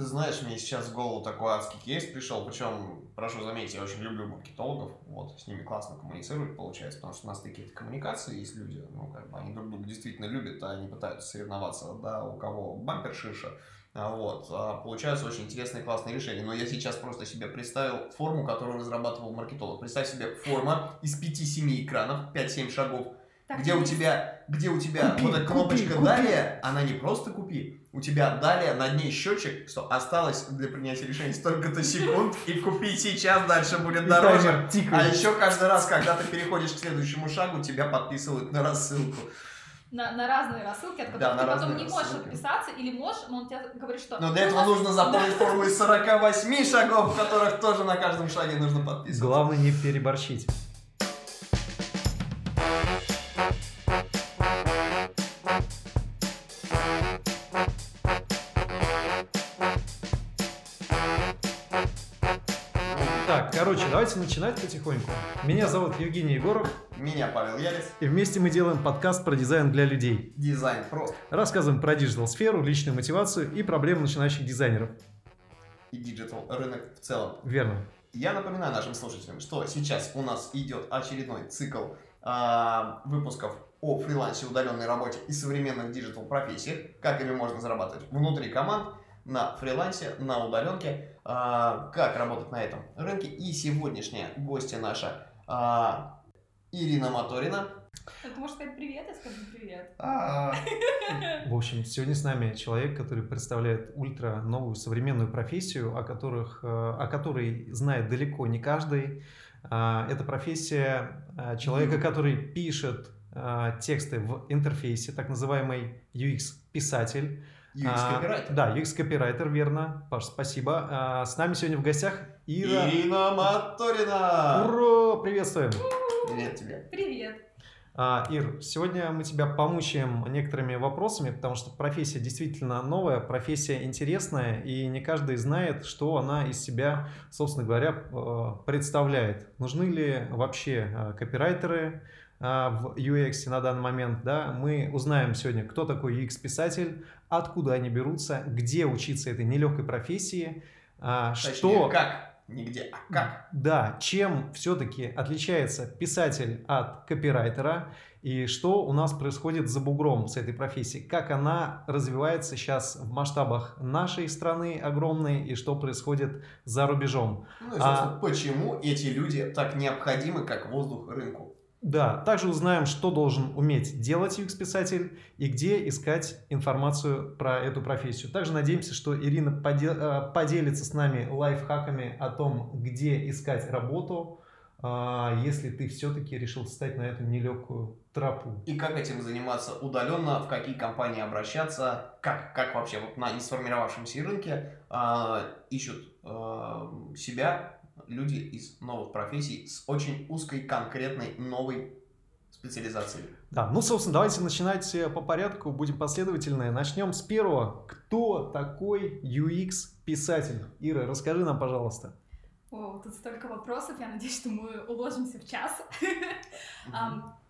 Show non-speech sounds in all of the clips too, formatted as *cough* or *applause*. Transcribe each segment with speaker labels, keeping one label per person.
Speaker 1: Ты знаешь, мне сейчас в голову такой адский кейс пришел, причем, прошу заметить, я очень люблю маркетологов, вот, с ними классно коммуницировать получается, потому что у нас такие коммуникации есть люди, ну, как бы, они друг друга действительно любят, а они пытаются соревноваться, да, у кого бампер шиша, вот, а получаются очень интересные, классные решения. Но я сейчас просто себе представил форму, которую разрабатывал маркетолог. Представь себе форма из 5-7 экранов, 5-7 шагов, так, где у тебя, где у тебя купи, вот эта кнопочка купи, далее, она не просто купи, у тебя далее на ней счетчик, что осталось для принятия решения столько-то секунд, и купи сейчас, дальше будет дороже. А еще каждый раз, когда ты переходишь к следующему шагу, тебя подписывают на рассылку
Speaker 2: на, на разные рассылки, от которых да, ты потом не можешь рассылки. отписаться, или можешь, но он тебе говорит, что...
Speaker 1: Но для этого нужно заполнить *laughs* форму из 48 шагов, в которых тоже на каждом шаге нужно подписываться.
Speaker 3: Главное не переборщить. Давайте начинать потихоньку. Меня зовут Евгений Егоров.
Speaker 1: Меня Павел Ялис.
Speaker 3: И вместе мы делаем подкаст про дизайн для людей.
Speaker 1: Дизайн просто.
Speaker 3: Рассказываем про digital-сферу, личную мотивацию и проблемы начинающих дизайнеров.
Speaker 1: И digital рынок в целом.
Speaker 3: Верно.
Speaker 1: Я напоминаю нашим слушателям, что сейчас у нас идет очередной цикл э, выпусков о фрилансе, удаленной работе и современных digital профессиях, как ими можно зарабатывать внутри команд, на фрилансе, на удаленке, а, как работать на этом рынке. И сегодняшняя гостья наша а, Ирина Моторина.
Speaker 2: Ты можешь сказать привет, я скажу привет.
Speaker 3: А. В общем, сегодня с нами человек, который представляет ультра новую современную профессию, о, которых, э, о которой знает далеко не каждый. Это профессия э, человека, который пишет э, тексты в интерфейсе, так называемый UX-писатель.
Speaker 1: UX-копирайтер.
Speaker 3: А, да, UX-копирайтер, верно. Паш, спасибо. А, с нами сегодня в гостях Ира...
Speaker 1: Ирина Моторина!
Speaker 3: Ура! Приветствуем!
Speaker 1: Привет тебе!
Speaker 2: Привет!
Speaker 3: А, Ир, сегодня мы тебя помучаем некоторыми вопросами, потому что профессия действительно новая, профессия интересная, и не каждый знает, что она из себя, собственно говоря, э, представляет. Нужны ли вообще э, копирайтеры, а, в UX на данный момент, да, мы узнаем сегодня, кто такой UX-писатель, откуда они берутся, где учиться этой нелегкой профессии,
Speaker 1: а, Точнее, что... как, не где, а как.
Speaker 3: Да, чем все-таки отличается писатель от копирайтера, и что у нас происходит за бугром с этой профессией, как она развивается сейчас в масштабах нашей страны огромной, и что происходит за рубежом.
Speaker 1: Ну и, собственно, а... почему эти люди так необходимы, как воздух рынку.
Speaker 3: Да, также узнаем, что должен уметь делать UX-писатель и где искать информацию про эту профессию. Также надеемся, что Ирина э, поделится с нами лайфхаками о том, где искать работу, а, если ты все-таки решил встать на эту нелегкую тропу.
Speaker 1: И как этим заниматься удаленно, в какие компании обращаться, как, как вообще вот на несформировавшемся рынке э, ищут э, себя люди из новых профессий с очень узкой, конкретной, новой специализацией.
Speaker 3: Да, ну, собственно, давайте начинать э, по порядку, будем последовательны. Начнем с первого. Кто такой UX-писатель? Ира, расскажи нам, пожалуйста.
Speaker 2: О, тут столько вопросов, я надеюсь, что мы уложимся в час.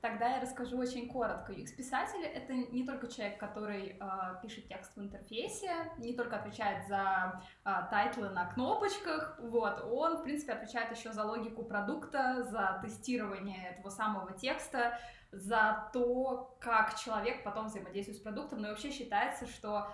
Speaker 2: Тогда я расскажу очень коротко. UX-писатель — это не только человек, который а, пишет текст в интерфейсе, не только отвечает за а, title ы на кнопочках, вот, он, в принципе, отвечает еще за логику продукта, за тестирование этого самого текста, за то, как человек потом взаимодействует с продуктом, но и вообще считается, что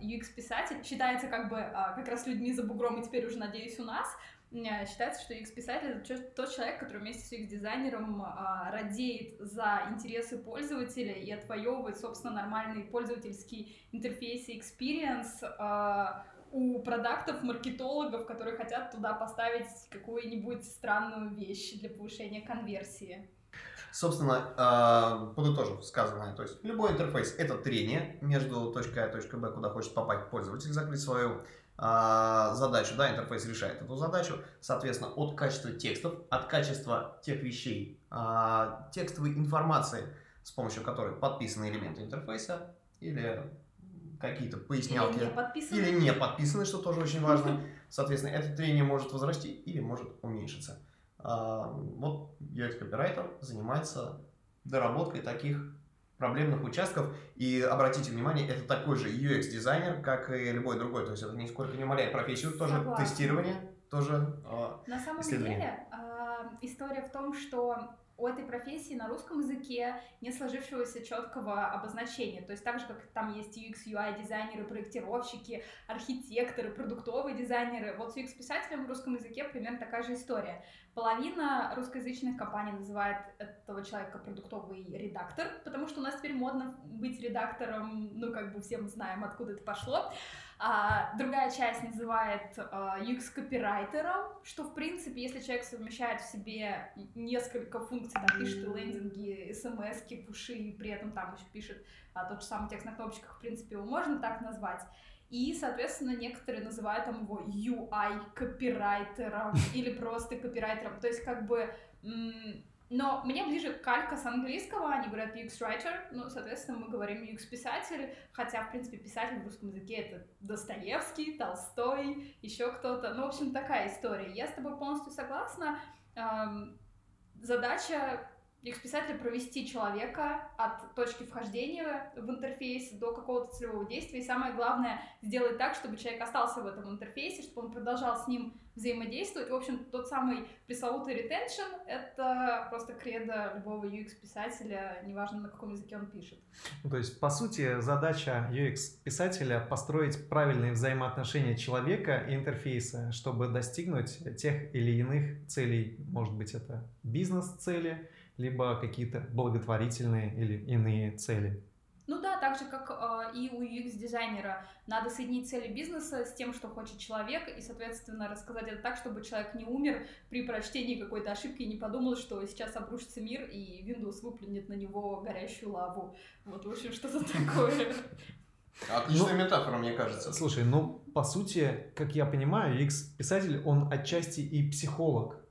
Speaker 2: UX-писатель считается как бы как раз людьми за бугром, и теперь уже, надеюсь, у нас, считается, что UX-писатель — это тот человек, который вместе с UX-дизайнером а, радеет за интересы пользователя и отвоевывает, собственно, нормальный пользовательский интерфейс и experience а, у продуктов, маркетологов, которые хотят туда поставить какую-нибудь странную вещь для повышения конверсии.
Speaker 1: Собственно, э, подытожив сказанное, то есть любой интерфейс — это трение между точкой А и точкой Б, куда хочет попасть пользователь, закрыть свою а, задачу, да, интерфейс решает эту задачу, соответственно, от качества текстов, от качества тех вещей, а, текстовой информации, с помощью которой подписаны элементы интерфейса, или какие-то пояснялки. Или
Speaker 2: не подписаны.
Speaker 1: Или не подписаны, что тоже очень важно. Соответственно, это трение может возрасти или может уменьшиться. А, вот UX Copywriter занимается доработкой таких проблемных участков. И обратите внимание, это такой же UX-дизайнер, как и любой другой. То есть это нисколько не умаляет профессию. Тоже
Speaker 2: Согласна.
Speaker 1: тестирование, тоже а,
Speaker 2: На самом деле, а, история в том, что у этой профессии на русском языке не сложившегося четкого обозначения. То есть так же, как там есть UX, UI дизайнеры, проектировщики, архитекторы, продуктовые дизайнеры, вот с UX-писателем в русском языке примерно такая же история. Половина русскоязычных компаний называет этого человека продуктовый редактор, потому что у нас теперь модно быть редактором, ну как бы все мы знаем, откуда это пошло. А другая часть называет а, UX-копирайтером, что, в принципе, если человек совмещает в себе несколько функций, там, пишет и лендинги, смс пуши, и при этом там еще пишет а, тот же самый текст на кнопочках, в принципе, его можно так назвать. И, соответственно, некоторые называют там его UI-копирайтером *laughs* или просто копирайтером. То есть, как бы... но мне ближе калька с английского, они говорят UX writer, ну, соответственно, мы говорим UX писатель, хотя, в принципе, писатель в русском языке это Достоевский, Толстой, еще кто-то. Ну, в общем, такая история. Я с тобой полностью согласна. Задача UX-писателя провести человека от точки вхождения в интерфейс до какого-то целевого действия. И самое главное, сделать так, чтобы человек остался в этом интерфейсе, чтобы он продолжал с ним взаимодействовать. В общем, тот самый пресловутый retention — это просто кредо любого UX-писателя, неважно, на каком языке он пишет.
Speaker 3: Ну, То есть, по сути, задача UX-писателя построить правильные взаимоотношения человека и интерфейса, чтобы достигнуть тех или иных целей. Может быть, это бизнес-цели, либо какие-то благотворительные или иные цели.
Speaker 2: Ну да, так же, как э, и у UX-дизайнера, надо соединить цели бизнеса с тем, что хочет человек, и, соответственно, рассказать это так, чтобы человек не умер при прочтении какой-то ошибки и не подумал, что сейчас обрушится мир, и Windows выплюнет на него горящую лаву. Вот, в общем, что-то *laughs* такое.
Speaker 1: Отличная
Speaker 3: Ну,
Speaker 1: метафора, мне кажется.
Speaker 3: Слушай, ну, по сути, как я понимаю, UX-писатель, он отчасти и психолог.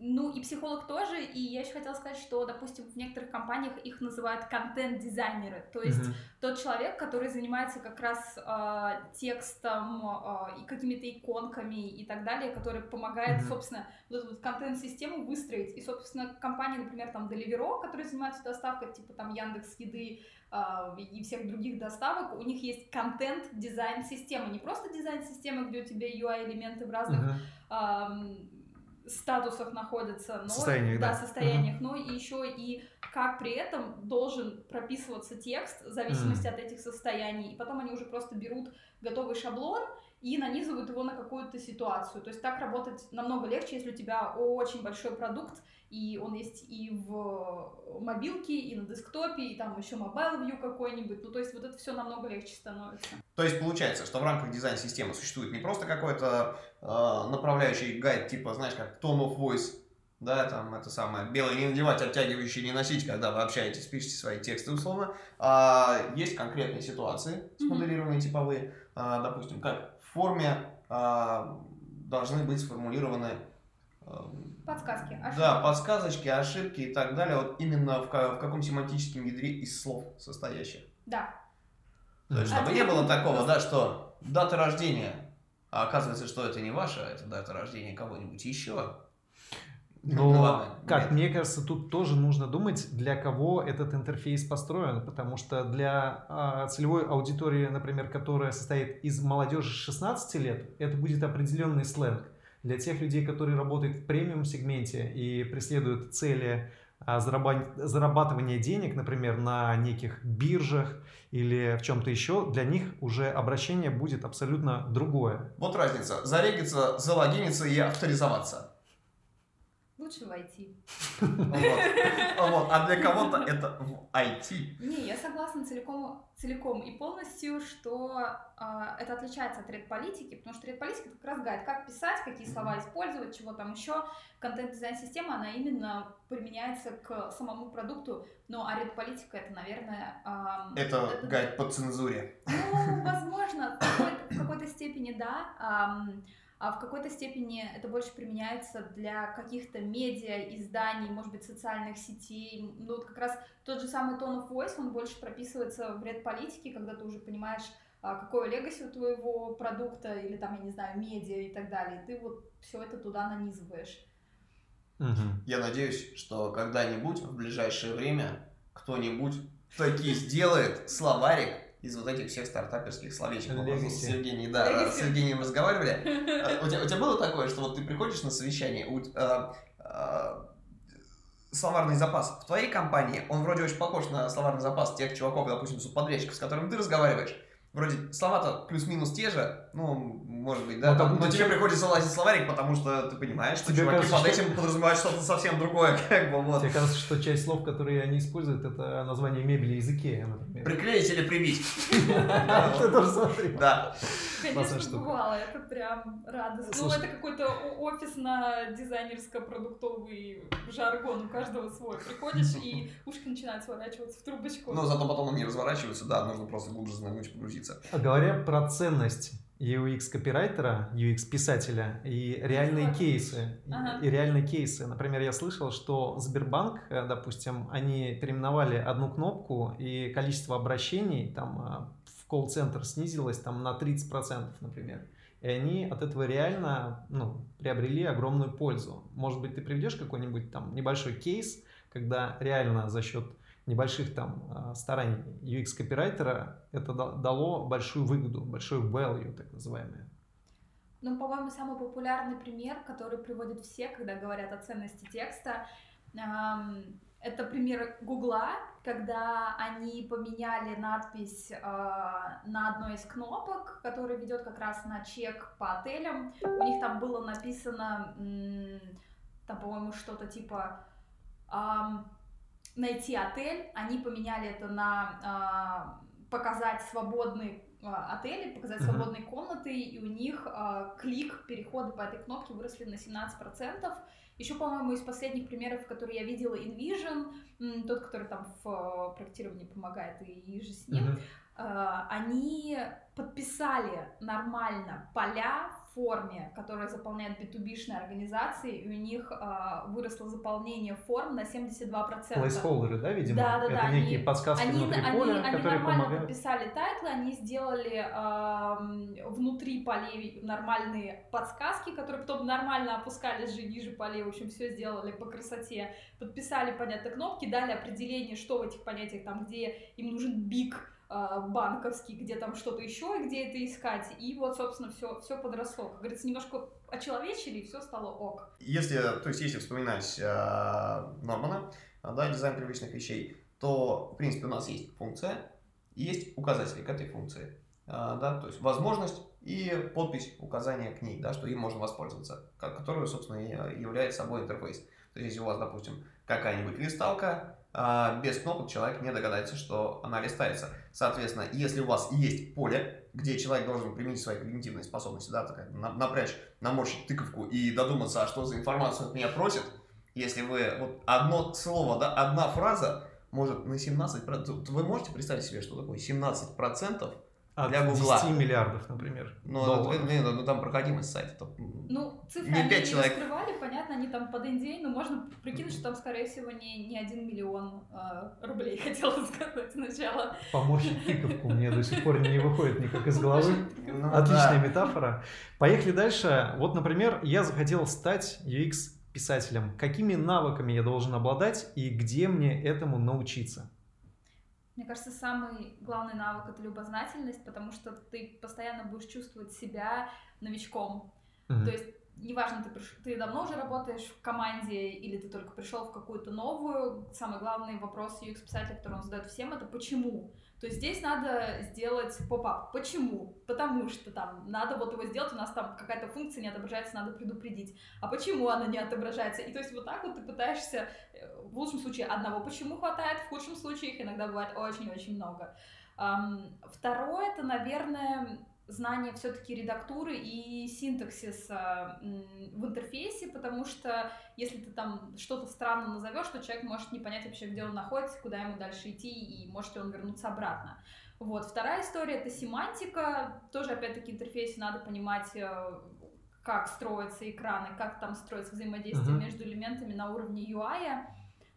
Speaker 2: Ну, и психолог тоже, и я еще хотела сказать, что, допустим, в некоторых компаниях их называют контент-дизайнеры, то есть
Speaker 3: Мгм.
Speaker 2: тот человек, который занимается как раз а, текстом а, и какими-то иконками и так далее, который помогает,
Speaker 3: Мгм.
Speaker 2: собственно, вот эту вот контент-систему выстроить. И, собственно, компании, например, там Deliveroo, которые занимаются доставкой, типа там Яндекс Еды а, и всех других доставок, у них есть контент-дизайн-система, не просто дизайн-система, где у тебя UI-элементы в разных ам, статусах находятся, но
Speaker 3: Состояниях, да.
Speaker 2: состояниях, но и еще и как при этом должен прописываться текст в зависимости
Speaker 3: Мгм.
Speaker 2: от этих состояний, и потом они уже просто берут готовый шаблон и нанизывают его на какую-то ситуацию. То есть так работать намного легче, если у тебя очень большой продукт, и он есть и в мобилке, и на десктопе, и там еще mobile view какой-нибудь. Ну, то есть вот это все намного легче становится.
Speaker 1: То есть получается, что в рамках дизайн-системы существует не просто какой-то э, направляющий гайд, типа, знаешь, как tone of voice, да, там это самое, белое не надевать, обтягивающее не носить, когда вы общаетесь, пишете свои тексты условно, а есть конкретные ситуации, смоделированные типовые, а, допустим, как в форме а, должны быть сформулированы а,
Speaker 2: Подсказки. ошибки.
Speaker 1: да, подсказочки, ошибки и так далее, вот именно в, в каком семантическом ядре из слов состоящих.
Speaker 2: Да.
Speaker 1: То есть, чтобы не было такого, да, что дата рождения, а оказывается, что это не ваша, это дата рождения кого-нибудь еще.
Speaker 3: Но,
Speaker 1: Ну ладно,
Speaker 3: как
Speaker 1: нет.
Speaker 3: мне кажется, тут тоже нужно думать, для кого этот интерфейс построен, потому что для а, целевой аудитории, например, которая состоит из молодежи 16 лет, это будет определенный сленг. Для тех людей, которые работают в премиум-сегменте и преследуют цели а, зараба- зарабатывания денег, например, на неких биржах или в чем-то еще, для них уже обращение будет абсолютно другое.
Speaker 1: Вот разница. Зарегиться, залогиниться и авторизоваться.
Speaker 2: Лучше войти.
Speaker 1: Вот. Вот. А для кого-то это в IT.
Speaker 2: Не, я согласна целиком, целиком и полностью, что а, это отличается от редполитики, потому что редполитика как раз гайд, как писать, какие слова использовать, чего там еще. Контент-дизайн-система, она именно применяется к самому продукту, ну а редполитика это, наверное...
Speaker 1: Это гайд по цензуре.
Speaker 2: Ну, возможно, в какой-то, в степени да, а в какой-то степени это больше применяется для каких-то медиа, изданий, может быть, социальных сетей. Ну, вот как раз тот же самый tone of voice, он больше прописывается в ряд политики, когда ты уже понимаешь, а, какое легаси у твоего продукта, или там, я не знаю, медиа и так далее. И ты вот все это туда нанизываешь.
Speaker 3: Мгм.
Speaker 1: Я надеюсь, что когда-нибудь в ближайшее время кто-нибудь таки сделает словарик из вот этих всех стартаперских словечек. Мы просто с. Евгением, да,
Speaker 2: Legacy.
Speaker 1: с Евгением разговаривали. *laughs* А, У тебя, у тебя было такое, что вот ты приходишь на совещание, у, а, а, словарный запас в твоей компании, он вроде очень похож на словарный запас тех чуваков, допустим, субподрядчиков, с которыми ты разговариваешь. Вроде слова-то плюс-минус те же, ну, может быть, да,
Speaker 3: Ну,
Speaker 1: там,
Speaker 3: там
Speaker 1: но
Speaker 3: ты
Speaker 1: тебе приходится лазить в словарик, потому что ты понимаешь, что
Speaker 3: Тебе
Speaker 1: чуваки
Speaker 3: кажется,
Speaker 1: под
Speaker 3: что-
Speaker 1: этим подразумевают что-то совсем другое, *laughs* как бы, вот.
Speaker 3: Тебе кажется, что часть слов, которые они используют, это название мебели из Икея, например.
Speaker 1: Приклеить или прибить. *laughs*
Speaker 3: Ты тоже смотри.
Speaker 1: Да.
Speaker 2: Конечно, бывало, это прям радостно. Ну, это какой-то офисно-дизайнерско-продуктовый жаргон, у каждого свой. Приходишь, и *laughs* ушки начинают сворачиваться в трубочку.
Speaker 1: Но зато потом они разворачиваются, да, нужно просто глубже знакнуть, погрузиться.
Speaker 3: А Говоря про ценность UX-копирайтера, UX-писателя и реальные кейсы.
Speaker 2: Ага.
Speaker 3: И реальные кейсы. Например, я слышал, что Сбербанк, э, допустим, они переименовали одну кнопку, и количество обращений там а, в колл-центр снизилось там на 30%, например. И они от этого реально ну, приобрели огромную пользу. Может быть, ты приведешь какой-нибудь там небольшой кейс, когда реально за счет небольших там а, стараний UX-копирайтера это да- дало большую выгоду, большую value, так называемую.
Speaker 2: Ну, по-моему, самый популярный пример, который приводят все, когда говорят о ценности текста, эм, это пример Гугла, когда они поменяли надпись э, на одной из кнопок, которая ведет как раз на чек по отелям. У них там было написано, там, по-моему, что-то типа ам, найти отель. Они поменяли это на а, показать свободный а, отели, показать свободные комнаты, и у них а, клик, переходы по этой кнопке выросли на 17%. Еще, по-моему, из последних примеров, которые я видела, InVision, тот, который там в э, проектировании помогает, и, же с ним,
Speaker 3: Мгм.
Speaker 2: э, они подписали нормально поля форме, которые заполняют B2B-шные организации, и у них э, выросло заполнение форм на 72%.
Speaker 3: Placeholder ы, да, видимо?
Speaker 2: Да, да,
Speaker 3: это
Speaker 2: да,
Speaker 3: некие
Speaker 2: они-
Speaker 3: подсказки
Speaker 2: Они,
Speaker 3: внутри
Speaker 2: они,
Speaker 3: поля,
Speaker 2: они
Speaker 3: которые
Speaker 2: нормально
Speaker 3: помогают.
Speaker 2: подписали title ы, они сделали эм, внутри полей нормальные подсказки, которые потом нормально опускались же ниже полей, в общем, все сделали по красоте, подписали, понятно, кнопки, дали определение, что в этих понятиях, там, где им нужен БИК э, банковский, где там что-то еще, и где это искать, и вот, собственно, все, все подросло. Как говорится, немножко очеловечили, и все стало ok.
Speaker 1: Если, то есть, если вспоминать э, Нормана, э, да, дизайн привычных вещей, то, в принципе, у нас есть функция, есть указатели к этой функции, Э, да, то есть возможность и подпись указания к ней, да, что им можно воспользоваться, ко- которую, собственно, и является собой интерфейс. То есть, если у вас, допустим, какая-нибудь листалка, а, без кнопок человек не догадается, что она листается. Соответственно, если у вас есть поле, где человек должен применить свои когнитивные способности, да, так, на- напрячь, наморщить тыковку и додуматься, а что за информацию от меня просит, если вы вот одно слово, да, одна фраза может на 17%, то вы можете представить себе, что такое 17%?
Speaker 3: От
Speaker 1: для Гугла.
Speaker 3: 10 миллиардов, например,
Speaker 1: Ну,
Speaker 3: долларов.
Speaker 1: это- не, ну, ну, там проходимость сайта.
Speaker 2: Ну, цифры
Speaker 1: Не
Speaker 2: они не
Speaker 1: человек.
Speaker 2: раскрывали, понятно, они там под NDA, но можно прикинуть, что там, скорее всего, не, не один миллион э, рублей, *laughs* хотела сказать сначала.
Speaker 3: Поморщить тыковку мне до сих пор не выходит никак из головы.
Speaker 1: ну,
Speaker 3: Отличная
Speaker 1: да.
Speaker 3: метафора. Поехали дальше. Вот, например, я захотел стать UX-писателем. Какими навыками я должен обладать и где мне этому научиться?
Speaker 2: Мне кажется, самый главный навык — это любознательность, потому что ты постоянно будешь чувствовать себя новичком.
Speaker 3: Мгм.
Speaker 2: То есть неважно, ты, приш- ты давно уже работаешь в команде или ты только пришел в какую-то новую, самый главный вопрос UX-писателя, который он задает всем, это почему. То есть здесь надо сделать поп-ап. Почему? Потому что там надо вот его сделать, у нас там какая-то функция не отображается, надо предупредить. А почему она не отображается? И то есть вот так вот ты пытаешься, э, в лучшем случае одного почему хватает, в худшем случае их иногда бывает очень-очень много. Второе, это, наверное, знание все-таки редактуры и синтаксиса в интерфейсе, потому что если ты там что-то странно назовешь, то человек может не понять вообще, где он находится, куда ему дальше идти, и может ли он вернуться обратно. Вот. Вторая история — это семантика. Тоже, опять-таки, интерфейсе надо понимать, э, как строятся экраны, как там строится взаимодействие
Speaker 3: Мгм.
Speaker 2: между элементами на уровне UI.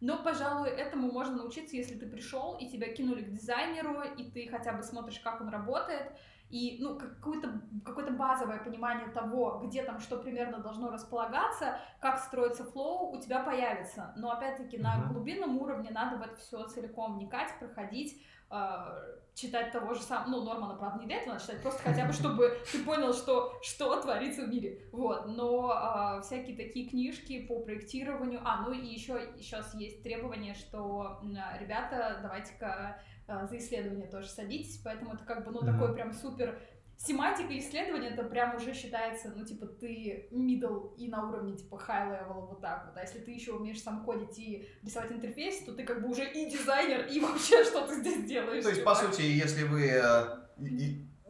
Speaker 2: Но, пожалуй, этому можно научиться, если ты пришел и тебя кинули к дизайнеру, и ты хотя бы смотришь, как он работает, и, ну, какое-то какое базовое понимание того, где там что примерно должно располагаться, как строится флоу, у тебя появится. Но, опять-таки, на глубинном уровне надо в это все целиком вникать, проходить, а, читать того же самого, ну, Нормана, правда, не для этого надо читать, просто хотя бы, чтобы ты понял, что, что творится в мире, вот, но а, всякие такие книжки по проектированию, а, ну и еще сейчас есть требование, что а, ребята, давайте-ка за исследование тоже садитесь, поэтому это как бы, ну,
Speaker 3: Мгм.
Speaker 2: такой прям супер семантика исследования, это прям уже считается, ну, типа, ты middle и на уровне, типа, high level, вот так вот. А если ты еще умеешь сам кодить и рисовать интерфейс, то ты как бы уже и дизайнер, и *laughs* вообще что ты здесь делаешь.
Speaker 1: То есть, по
Speaker 2: чувак.
Speaker 1: сути, если вы э,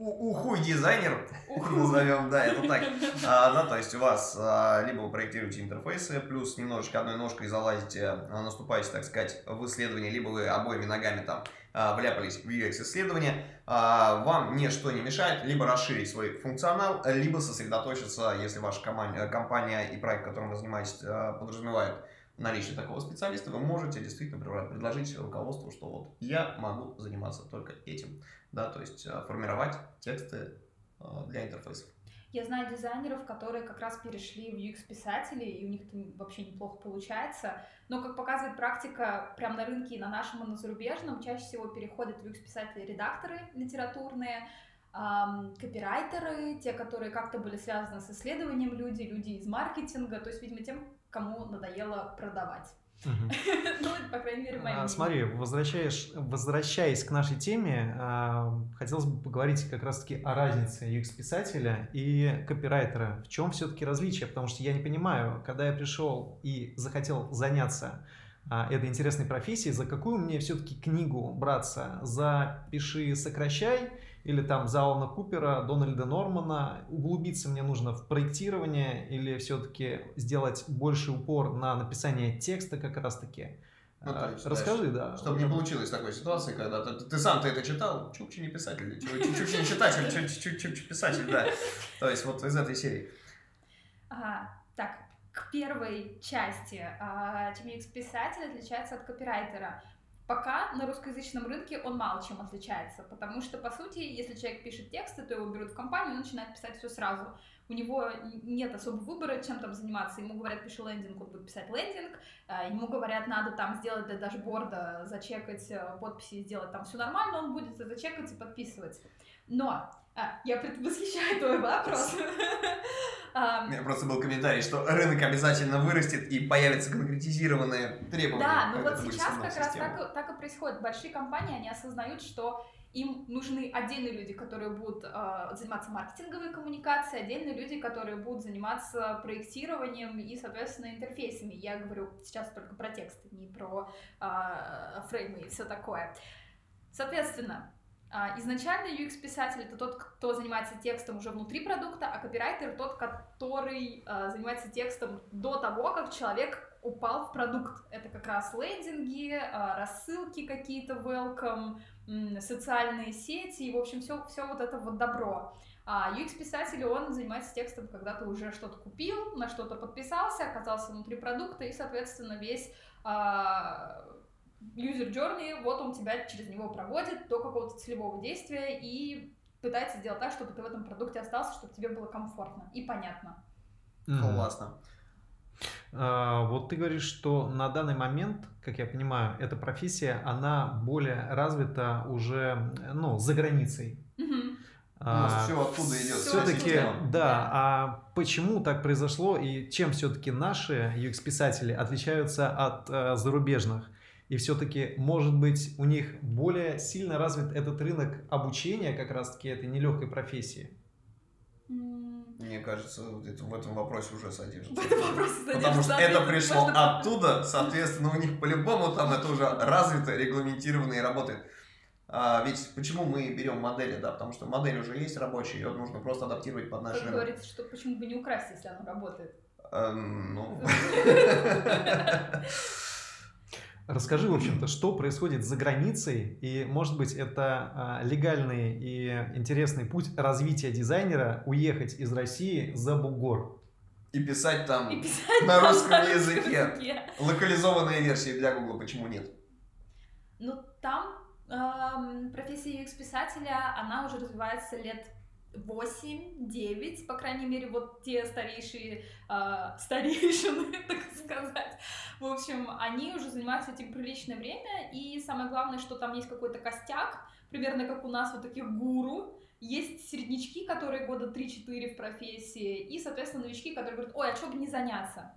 Speaker 1: ухуй дизайнер, *laughs* назовем, да, это так, А, да, то есть у вас а, либо вы проектируете интерфейсы, плюс немножечко одной ножкой залазите, а, наступаете, так сказать, в исследование, либо вы обоими ногами там а, вляпались в UX-исследование, а, вам ничто не мешает либо расширить свой функционал, либо сосредоточиться, если ваша команда, компания и проект, которым вы занимаетесь, а, подразумевает наличие такого специалиста, вы можете действительно предложить руководству, что вот я могу заниматься только этим, да, то есть а, формировать тексты а, для интерфейсов.
Speaker 2: Я знаю дизайнеров, которые как раз перешли в UX-писатели, и у них это вообще неплохо получается. Но, как показывает практика, прям на рынке и на нашем, и на зарубежном, чаще всего переходят в UX-писатели редакторы литературные, ам, копирайтеры, те, которые как-то были связаны с исследованием люди, люди из маркетинга, то есть, видимо, тем, кому надоело продавать. *laughs* Ну, по крайней мере, мое
Speaker 3: А. Смотри, возвращаясь к нашей теме, а, хотелось бы поговорить как раз-таки о разнице UX-писателя и копирайтера. В чем все-таки различие? Потому что я не понимаю, когда я пришел и захотел заняться а, этой интересной профессией, за какую мне все-таки книгу браться? За «Пиши, сокращай» или там за Алана Купера, Дональда Нормана? Углубиться мне нужно в проектирование или все-таки сделать больше упор на написание текста как раз-таки?
Speaker 1: Ну, то
Speaker 3: А,
Speaker 1: есть,
Speaker 3: Расскажи, да.
Speaker 1: Чтобы не получилось такой ситуации, когда ты, ты сам-то это читал, чукчи не писатель, чу- чукчи не читатель, чу- чу- чу- чу- писатель, да. То есть вот из этой серии.
Speaker 2: Ага, так, к первой части. А, Чем UX-писатель отличается от копирайтера? Пока на русскоязычном рынке он мало чем отличается, потому что, по сути, если человек пишет тексты, то его берут в компанию, он начинает писать все сразу. У него нет особого выбора, чем там заниматься. Ему говорят, пиши лендинг, он будет писать лендинг. А, Ему говорят, надо там сделать для дашборда, зачекать э, подписи, сделать там все нормально, он будет это чекать и подписывать. Но а, я предвосхищаю твой вопрос. *laughs*
Speaker 1: У меня просто был комментарий, что рынок обязательно вырастет и появятся конкретизированные требования.
Speaker 2: Да, ну
Speaker 1: как
Speaker 2: вот сейчас как раз так, и- так и происходит. Большие компании, они осознают, что им нужны отдельные люди, которые будут э, заниматься маркетинговой коммуникацией, отдельные люди, которые будут заниматься проектированием и, соответственно, интерфейсами. Я говорю сейчас только про тексты, не про э, фреймы и все такое. Соответственно, изначально UX-писатель это тот, кто занимается текстом уже внутри продукта, а копирайтер тот, который а, занимается текстом до того, как человек упал в продукт. Это как раз лендинги, а, рассылки какие-то, welcome, социальные сети, и, в общем, все, все вот это вот добро. А UX-писатель, он занимается текстом, когда ты уже что-то купил, на что-то подписался, оказался внутри продукта, и, соответственно, весь а, user journey, вот он тебя через него проводит до какого-то целевого действия и пытается сделать так, чтобы ты в этом продукте остался, чтобы тебе было комфортно и понятно.
Speaker 1: Классно.
Speaker 3: А, Вот ты говоришь, что на данный момент, как я понимаю, эта профессия, она более развита уже, ну, за границей.
Speaker 2: Мгм.
Speaker 1: У нас
Speaker 3: А,
Speaker 1: все оттуда идет.
Speaker 3: Все-таки, да,
Speaker 2: Да.
Speaker 3: а почему так произошло и чем все-таки наши UX-писатели отличаются от э, зарубежных? И все-таки, может быть, у них более сильно развит этот рынок обучения как раз-таки этой нелегкой профессии?
Speaker 1: Мне кажется, это в этом вопросе уже содержится.
Speaker 2: В этом вопросе
Speaker 1: Потому что
Speaker 2: содержится
Speaker 1: это пришло
Speaker 2: можно-
Speaker 1: оттуда, соответственно, у них по-любому там это уже развито, регламентировано и работает. А, ведь почему мы берем модели, да, потому что модель уже есть рабочая, ее нужно просто адаптировать под наш
Speaker 2: Как
Speaker 1: рынок.
Speaker 2: говорится, что почему бы не украсть, если оно работает.
Speaker 1: Эм, ну, *laughs*
Speaker 3: Расскажи, в общем-то, что происходит за границей, и, может быть, это а, легальный и интересный путь развития дизайнера уехать из России за бугор.
Speaker 1: и писать там
Speaker 2: И писать
Speaker 1: на
Speaker 2: там
Speaker 1: русском
Speaker 2: на
Speaker 1: языке.
Speaker 2: языке.
Speaker 1: локализованные версии для Гугла, почему нет?
Speaker 2: Ну, там эм, профессия UX-писателя, она уже развивается лет 8-9, по крайней мере, вот те старейшие, э, старейшины, *laughs* так сказать. В общем, они уже занимаются этим приличное время, и самое главное, что там есть какой-то костяк, примерно как у нас вот таких гуру, есть середнячки, которые года 3-4 в профессии, и, соответственно, новички, которые говорят, ой, а что бы не заняться?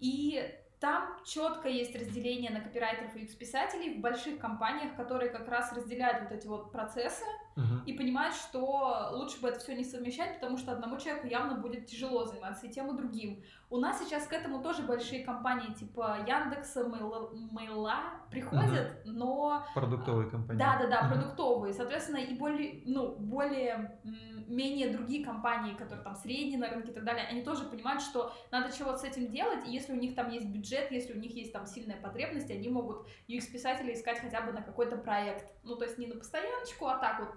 Speaker 2: И там четко есть разделение на копирайтеров и UX-писателей в больших компаниях, которые как раз разделяют вот эти вот процессы
Speaker 3: Мгм.
Speaker 2: и понимают, что лучше бы это все не совмещать, потому что одному человеку явно будет тяжело заниматься и тем, и другим. У нас сейчас к этому тоже большие компании типа Яндекса, Мейла, Мейла приходят, но
Speaker 3: Продуктовые компании.
Speaker 2: да, да, да,
Speaker 3: Мгм.
Speaker 2: продуктовые. Соответственно, и более, ну, более менее другие компании, которые там средние на рынке и так далее, они тоже понимают, что надо чего-то с этим делать, и если у них там есть бюджет, если у них есть там сильная потребность, они могут UX-писателя искать хотя бы на какой-то проект. Ну, то есть не на постояночку, а так вот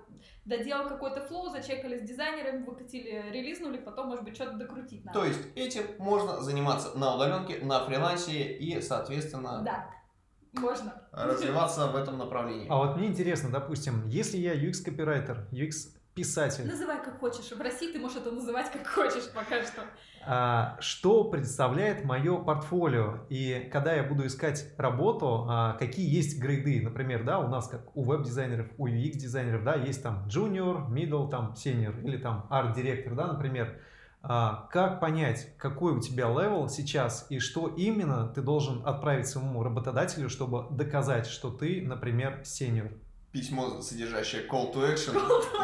Speaker 2: доделал какой-то флоу, зачекали с дизайнерами, выкатили, релизнули, потом, может быть, что-то докрутить надо.
Speaker 1: То есть этим можно заниматься на удаленке, на фрилансе и, соответственно,
Speaker 2: Да, можно.
Speaker 1: развиваться в этом направлении.
Speaker 3: А вот мне интересно, допустим, если я UX-копирайтер, UX-писатель,
Speaker 2: Называй как хочешь. В России ты можешь это называть как хочешь пока что.
Speaker 3: а, что представляет мое портфолио? И когда я буду искать работу, а, какие есть грейды? Например, да, у нас как у веб-дизайнеров, у UX-дизайнеров, да, есть там junior, middle, там senior или там арт-директор, да, например. А, Как понять, какой у тебя level сейчас и что именно ты должен отправить своему работодателю, чтобы доказать, что ты, например, senior?
Speaker 1: Письмо, содержащее call to action,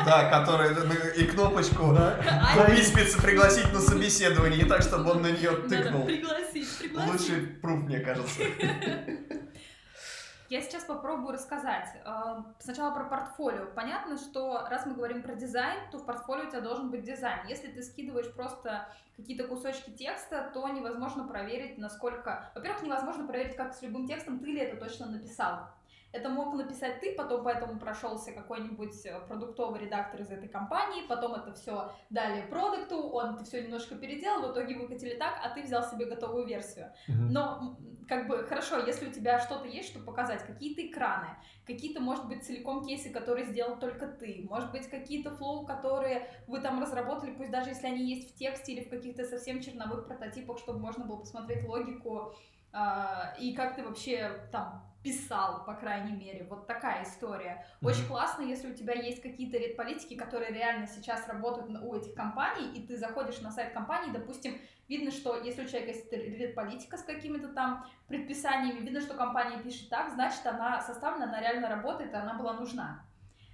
Speaker 1: да, которое и кнопочку
Speaker 2: А,
Speaker 1: купить *laughs* спец пригласить на собеседование, и так, чтобы он на нее тыкнул.
Speaker 2: пригласить, пригласить.
Speaker 1: Лучший proof, мне кажется. *laughs*
Speaker 2: Я сейчас попробую рассказать. Э, Сначала про портфолио. Понятно, что раз мы говорим про дизайн, то в портфолио у тебя должен быть дизайн. Если ты скидываешь просто какие-то кусочки текста, то невозможно проверить, насколько... Во-первых, невозможно проверить, как с любым текстом ты ли это точно написал. Это мог написать ты, потом поэтому прошелся какой-нибудь э, продуктовый редактор из этой компании, потом это все дали продукту, он это все немножко переделал, в итоге выкатили так, а ты взял себе готовую версию.
Speaker 3: Мгм.
Speaker 2: Но, как бы, хорошо, если у тебя что-то есть, что показать, какие-то экраны, какие-то, может быть, целиком кейсы, которые сделал только ты, может быть, какие-то флоу, которые вы там разработали, пусть даже если они есть в тексте или в каких-то совсем черновых прототипах, чтобы можно было посмотреть логику, а, и как ты вообще там писал, по крайней мере. Вот такая история. Очень
Speaker 3: Мгм.
Speaker 2: классно, если у тебя есть какие-то редполитики, которые реально сейчас работают у этих компаний, и ты заходишь на сайт компании, допустим, видно, что если у человека есть редполитика с какими-то там предписаниями, видно, что компания пишет так, значит, она составлена, она реально работает, и она была нужна.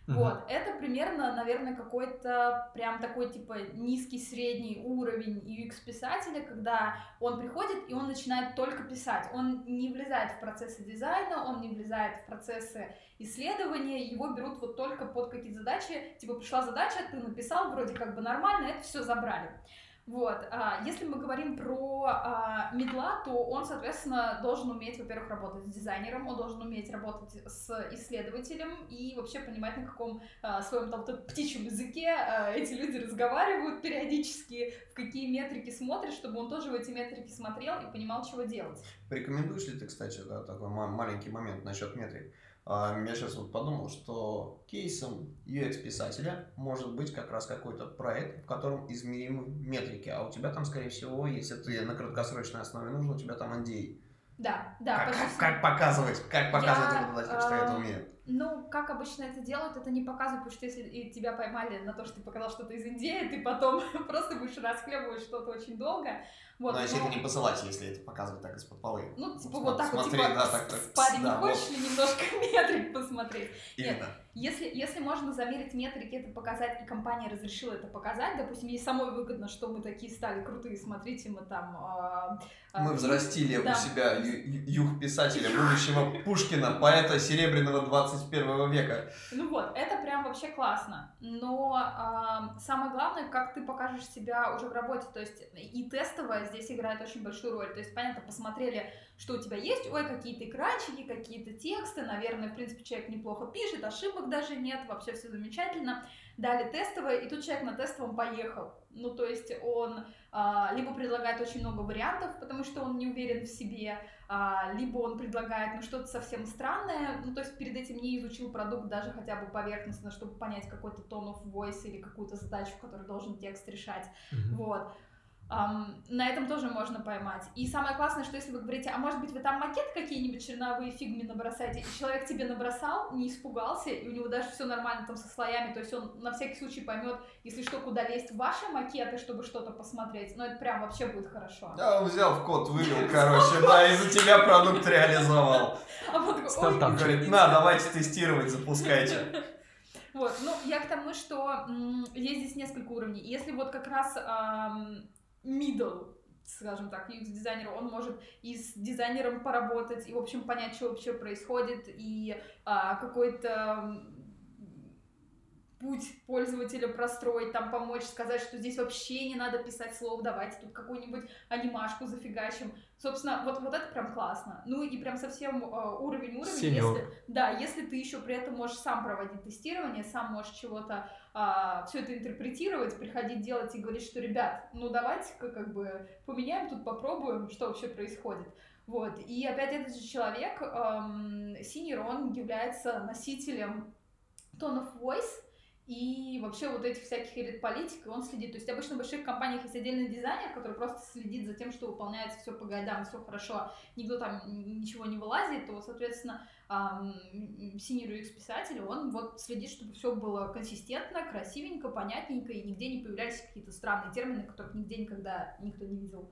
Speaker 2: Вот, это примерно, наверное, какой-то прям такой, типа, низкий средний уровень UX-писателя, когда он приходит и он начинает только писать. Он не влезает в процессы дизайна, он не влезает в процессы исследования, его берут вот только под какие-то задачи. Типа, пришла задача, ты написал, вроде как бы нормально, это все забрали. Вот, а, если мы говорим про а, медла, то он, соответственно, должен уметь, во-первых, работать с дизайнером, он должен уметь работать с исследователем и вообще понимать, на каком а, своем там птичьем языке а, эти люди разговаривают периодически, в какие метрики смотрят, чтобы он тоже в эти метрики смотрел и понимал, чего делать.
Speaker 1: Порекомендуешь ли ты, кстати, да, такой ма- маленький момент насчет метрик? А, Я сейчас вот подумал, что кейсом UX-писателя может быть как раз какой-то проект, в котором измеримы метрики, а у тебя там, скорее всего, если ты на краткосрочной основе нужен, у тебя там NDA.
Speaker 2: Да, да,
Speaker 1: как,
Speaker 2: почти
Speaker 1: как- показывать, как показывать
Speaker 2: Я,
Speaker 1: работодателю, что это
Speaker 2: эм,
Speaker 1: умеет?
Speaker 2: Ну, как обычно это делают, это не показывают, потому что если тебя поймали на то, что ты показал что-то из Индии, ты потом *laughs* просто будешь расхлебывать что-то очень долго. Вот,
Speaker 1: Но если
Speaker 2: но-
Speaker 1: это не посылать, если это показывать так из-под полы.
Speaker 2: Ну, типа вот так вот,
Speaker 1: смотри,
Speaker 2: типа,
Speaker 1: да, так, так,
Speaker 2: парень,
Speaker 1: да,
Speaker 2: не
Speaker 1: вот.
Speaker 2: хочешь ли немножко *laughs* метрик посмотреть?
Speaker 1: Именно.
Speaker 2: Если, если можно замерить метрики, это показать, и компания разрешила это показать, допустим, ей самой выгодно, что мы такие стали крутые, смотрите, мы там... а, а,
Speaker 1: Мы взрастили
Speaker 2: да.
Speaker 1: у себя ю- ю- юг-писателя, будущего Пушкина, поэта серебряного 21 века.
Speaker 2: Ну вот, это прям вообще классно. Но а, самое главное, как ты покажешь себя уже в работе. То есть и тестовая здесь играет очень большую роль. То есть, понятно, посмотрели, что у тебя есть. Ой, какие-то экранчики, какие-то тексты. Наверное, в принципе, человек неплохо пишет, ошибок даже нет, вообще все замечательно. дали тестовое, и тут человек на тестовом поехал. Ну, то есть он а, либо предлагает очень много вариантов, потому что он не уверен в себе, а, либо он предлагает ну, что-то совсем странное, ну, то есть перед этим не изучил продукт даже хотя бы поверхностно, чтобы понять какой-то tone of voice или какую-то задачу, которую должен текст решать. Mm-hmm. Вот. Um, на этом тоже можно поймать. И самое классное, что если вы говорите, а может быть вы там макет какие-нибудь черновые фигми набросаете, и человек тебе набросал, не испугался, и у него даже все нормально там со слоями, то есть он на всякий случай поймет, если что, куда лезть в ваши макеты, чтобы что-то посмотреть, но это прям вообще будет хорошо.
Speaker 1: Да, он взял в код, вывел, короче, да, и за тебя продукт реализовал. *laughs*
Speaker 2: А вот
Speaker 1: Говорит, на, давайте тестировать, запускайте. *laughs*
Speaker 2: Вот, ну, я к тому, что есть здесь несколько уровней. Если вот как раз middle, скажем так, UX-дизайнер, он может и с дизайнером поработать, и, в общем, понять, что вообще происходит, и а, какой-то путь пользователя простроить, там помочь, сказать, что здесь вообще не надо писать слов, давайте тут какую-нибудь анимашку зафигачим. Собственно, вот, вот это прям классно. Ну и прям совсем э, уровень уровень. Если, да, если ты еще при этом можешь сам проводить тестирование, сам можешь чего-то э, все это интерпретировать, приходить делать и говорить, что, ребят, ну давайте-ка как бы поменяем тут, попробуем, что вообще происходит. Вот. И опять этот же человек, эм, Синер, он является носителем tone of voice, и вообще вот этих всяких элит политик, и он следит. То есть обычно в больших компаниях есть отдельный дизайнер, который просто следит за тем, что выполняется все по годам, все хорошо, никто там ничего не вылазит, то, соответственно, синер UX-писатель, он вот следит, чтобы все было консистентно, красивенько, понятненько, и нигде не появлялись какие-то странные термины, которых нигде никогда никто не видел.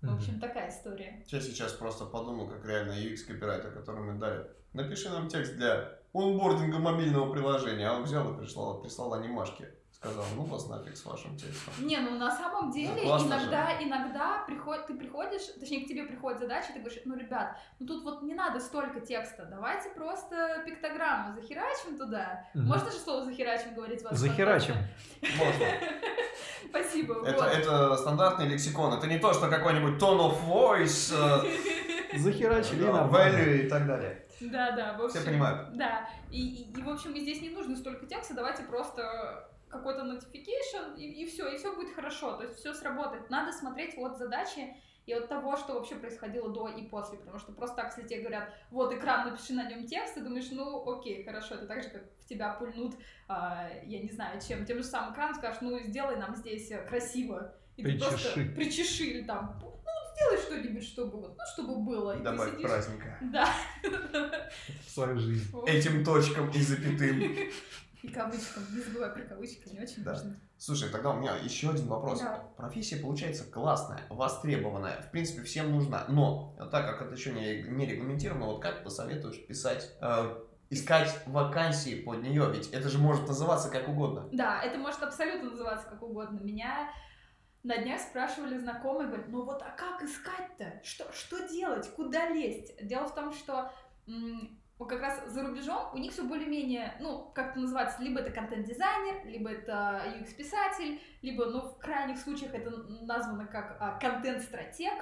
Speaker 2: В общем, такая история.
Speaker 1: Я сейчас просто подумал, как реально UX-копирайтер, который мы дали. Напиши нам текст для онбординга мобильного приложения, а он взял и прислал, прислал анимашки. Сказал, ну вас нафиг с вашим текстом.
Speaker 2: Не, ну на самом деле ну, иногда, же. иногда приход, ты приходишь, точнее к тебе приходит задача, и ты говоришь, ну ребят, ну тут вот не надо столько текста, давайте просто пиктограмму захерачим туда. Угу. Можно же слово захерачим говорить? Вас
Speaker 3: захерачим.
Speaker 1: Можно. *laughs*
Speaker 2: Спасибо.
Speaker 1: Это, вот. это стандартный лексикон, это не то, что какой-нибудь tone of voice,
Speaker 3: э, захерачили
Speaker 1: value и так далее.
Speaker 2: Да, да, в общем.
Speaker 1: Все понимают.
Speaker 2: Да. И, и, и, в общем, и здесь не нужно столько текста, давайте просто какой-то notification, и, и все, и все будет хорошо. То есть все сработает. Надо смотреть от задачи и от того, что вообще происходило до и после. Потому что просто так, если тебе говорят, вот экран, напиши на нем текст, ты думаешь, ну окей, хорошо, это так же, как в тебя пульнут, а, я не знаю, чем, тем же самым экраном скажешь, ну сделай нам здесь красиво.
Speaker 3: И причеши. ты просто
Speaker 2: причеши или там сделай что-нибудь, чтобы вот, ну, чтобы было.
Speaker 1: И Добавь сидишь... праздника.
Speaker 2: Да.
Speaker 3: В свою жизнь.
Speaker 1: Этим точкам и запятым. *laughs*
Speaker 2: И кавычкам. Не забывай про кавычки, они очень да. важны.
Speaker 1: Слушай, тогда у меня еще один вопрос.
Speaker 2: Да.
Speaker 1: Профессия получается классная, востребованная, в принципе, всем нужна. Но, так как это еще не, не регламентировано, вот как посоветуешь писать э, искать вакансии под нее, ведь это же может называться как угодно.
Speaker 2: Да, это может абсолютно называться как угодно. Меня на днях спрашивали знакомые, говорят, ну вот, а как искать-то? Что, что делать? Куда лезть? Дело в том, что как раз за рубежом у них все более-менее, ну, как это называется, либо это контент-дизайнер, либо это UX-писатель, либо, ну, в крайних случаях это названо как а, контент-стратег,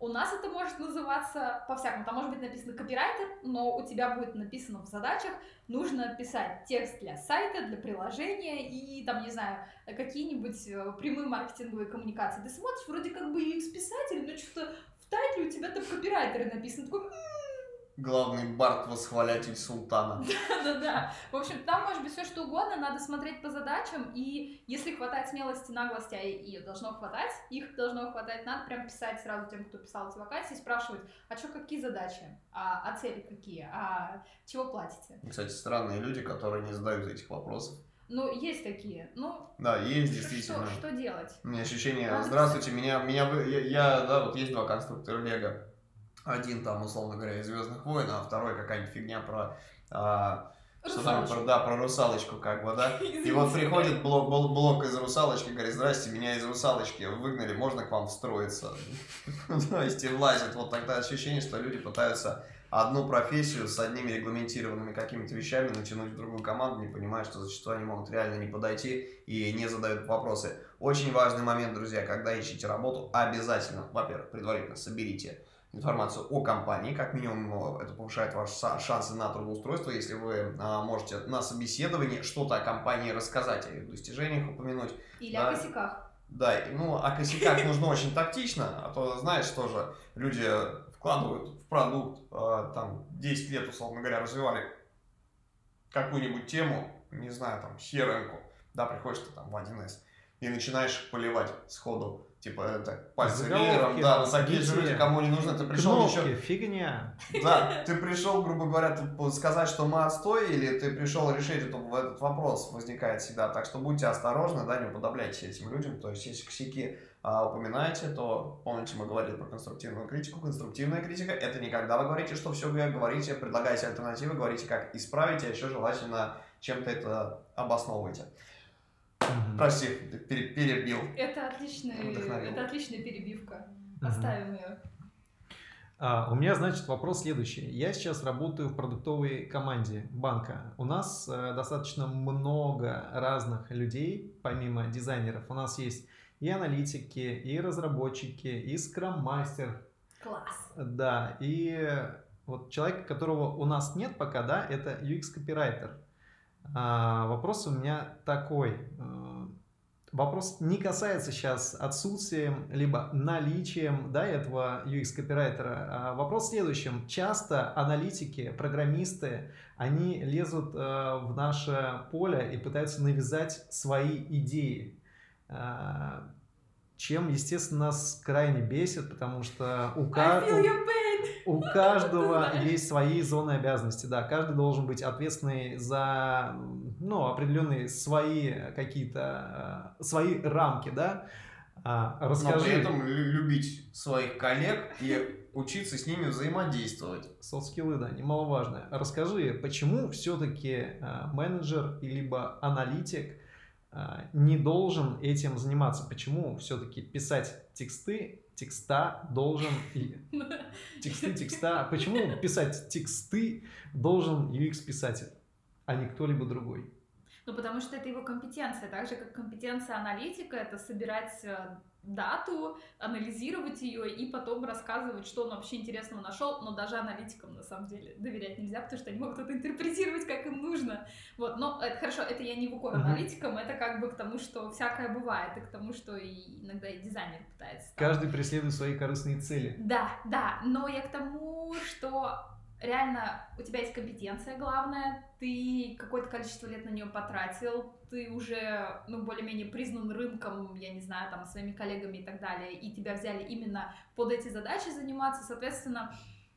Speaker 2: у нас это может называться по-всякому. Там может быть написано копирайтер, но у тебя будет написано в задачах, нужно писать текст для сайта, для приложения и там, не знаю, какие-нибудь э, прямые маркетинговые коммуникации. Ты смотришь, вроде как бы UX-писатель, но что-то в тайтле у тебя там копирайтеры написано. Такой,
Speaker 1: главный Барт-восхвалятель султана. *laughs*
Speaker 2: Да-да-да. В общем, там может быть все что угодно, надо смотреть по задачам, и если хватает смелости, наглости, а ее должно хватать, их должно хватать, надо прям писать сразу тем, кто писал эти вакансии, спрашивать, а что, какие задачи, а, а цели какие, а чего платите?
Speaker 1: Кстати, странные люди, которые не задают этих вопросов.
Speaker 2: Ну, есть такие. Ну,
Speaker 1: да, есть действительно.
Speaker 2: Что, что делать?
Speaker 1: У меня ощущение, здравствуйте, меня, меня, я, я, да, вот есть два конструктора Лего один там, условно говоря, из Звездных войн, а второй какая-нибудь фигня про а, что там, про, да, про русалочку, как бы, да. *laughs* И вот приходит блок, блок, блок из русалочки, говорит, здрасте, меня из русалочки выгнали, можно к вам встроиться? *laughs* То есть и влазит. Вот тогда ощущение, что люди пытаются одну профессию с одними регламентированными какими-то вещами натянуть в другую команду, не понимая, что зачастую они могут реально не подойти и не задают вопросы. Очень важный момент, друзья, когда ищете работу, обязательно, во-первых, предварительно соберите информацию о компании, как минимум это повышает ваши шансы на трудоустройство, если вы а, можете на собеседовании что-то о компании рассказать, о ее достижениях упомянуть.
Speaker 2: Или да. о косяках.
Speaker 1: Да, ну о косяках нужно очень тактично, а то знаешь тоже, люди вкладывают в продукт, а, там 10 лет, условно говоря, развивали какую-нибудь тему, не знаю, там, crm да, приходишь ты там в 1С, и начинаешь поливать сходу Типа это пальцы веером, да, но такие же люди, кому не нужно, ты пришел
Speaker 3: Кнопки, еще... фигня.
Speaker 1: Да, ты пришел, грубо говоря, сказать, что мы отстой, или ты пришел решить этот, этот вопрос, возникает всегда. Так что будьте осторожны, да, не уподобляйтесь этим людям. То есть, если косяки а, упоминаете, то помните, мы говорили про конструктивную критику. Конструктивная критика это не когда вы говорите, что все говорите, предлагаете альтернативы, говорите, как исправить, а еще желательно чем-то это обосновываете. Прости, перебил.
Speaker 2: Это отличная, это отличная перебивка. Оставим ее.
Speaker 3: А, у меня, значит, вопрос следующий. Я сейчас работаю в продуктовой команде банка. У нас э, достаточно много разных людей, помимо дизайнеров. У нас есть и аналитики, и разработчики, и скрам-мастер.
Speaker 2: Класс.
Speaker 3: Да, и вот человек, которого у нас нет пока, да, это UX-копирайтер. А, вопрос у меня такой. Э, вопрос не касается сейчас отсутствием либо наличием да, этого UX-копирайтера. А вопрос в следующем. Часто аналитики, программисты, они лезут э, в наше поле и пытаются навязать свои идеи. Э, чем, естественно, нас крайне бесит, потому что у, каждого у каждого есть свои зоны обязанности, да, каждый должен быть ответственный за, ну, определенные свои какие-то, э, свои рамки, да.
Speaker 1: А, расскажи. Но при этом любить своих коллег и учиться с ними взаимодействовать.
Speaker 3: Софт-скиллы, да, немаловажно. Расскажи, почему все-таки э, менеджер либо аналитик э, не должен этим заниматься? Почему все-таки писать тексты текста должен... Тексты, текста... Почему писать тексты должен UX-писатель, а не кто-либо другой?
Speaker 2: Ну, потому что это его компетенция. Так же, как компетенция аналитика, это собирать э, дату, анализировать ее и потом рассказывать, что он вообще интересного нашел, но даже аналитикам на самом деле доверять нельзя, потому что они могут это интерпретировать, как им нужно. Вот, но это хорошо, это я не в укор аналитикам, это как бы к тому, что всякое бывает, и к тому, что и иногда и дизайнер пытается.
Speaker 3: Каждый преследует свои корыстные цели.
Speaker 2: Да, да, но я к тому, что реально у тебя есть компетенция главная, ты какое-то количество лет на нее потратил, ты уже, ну, более-менее признан рынком, я не знаю, там, своими коллегами и так далее, и тебя взяли именно под эти задачи заниматься, соответственно,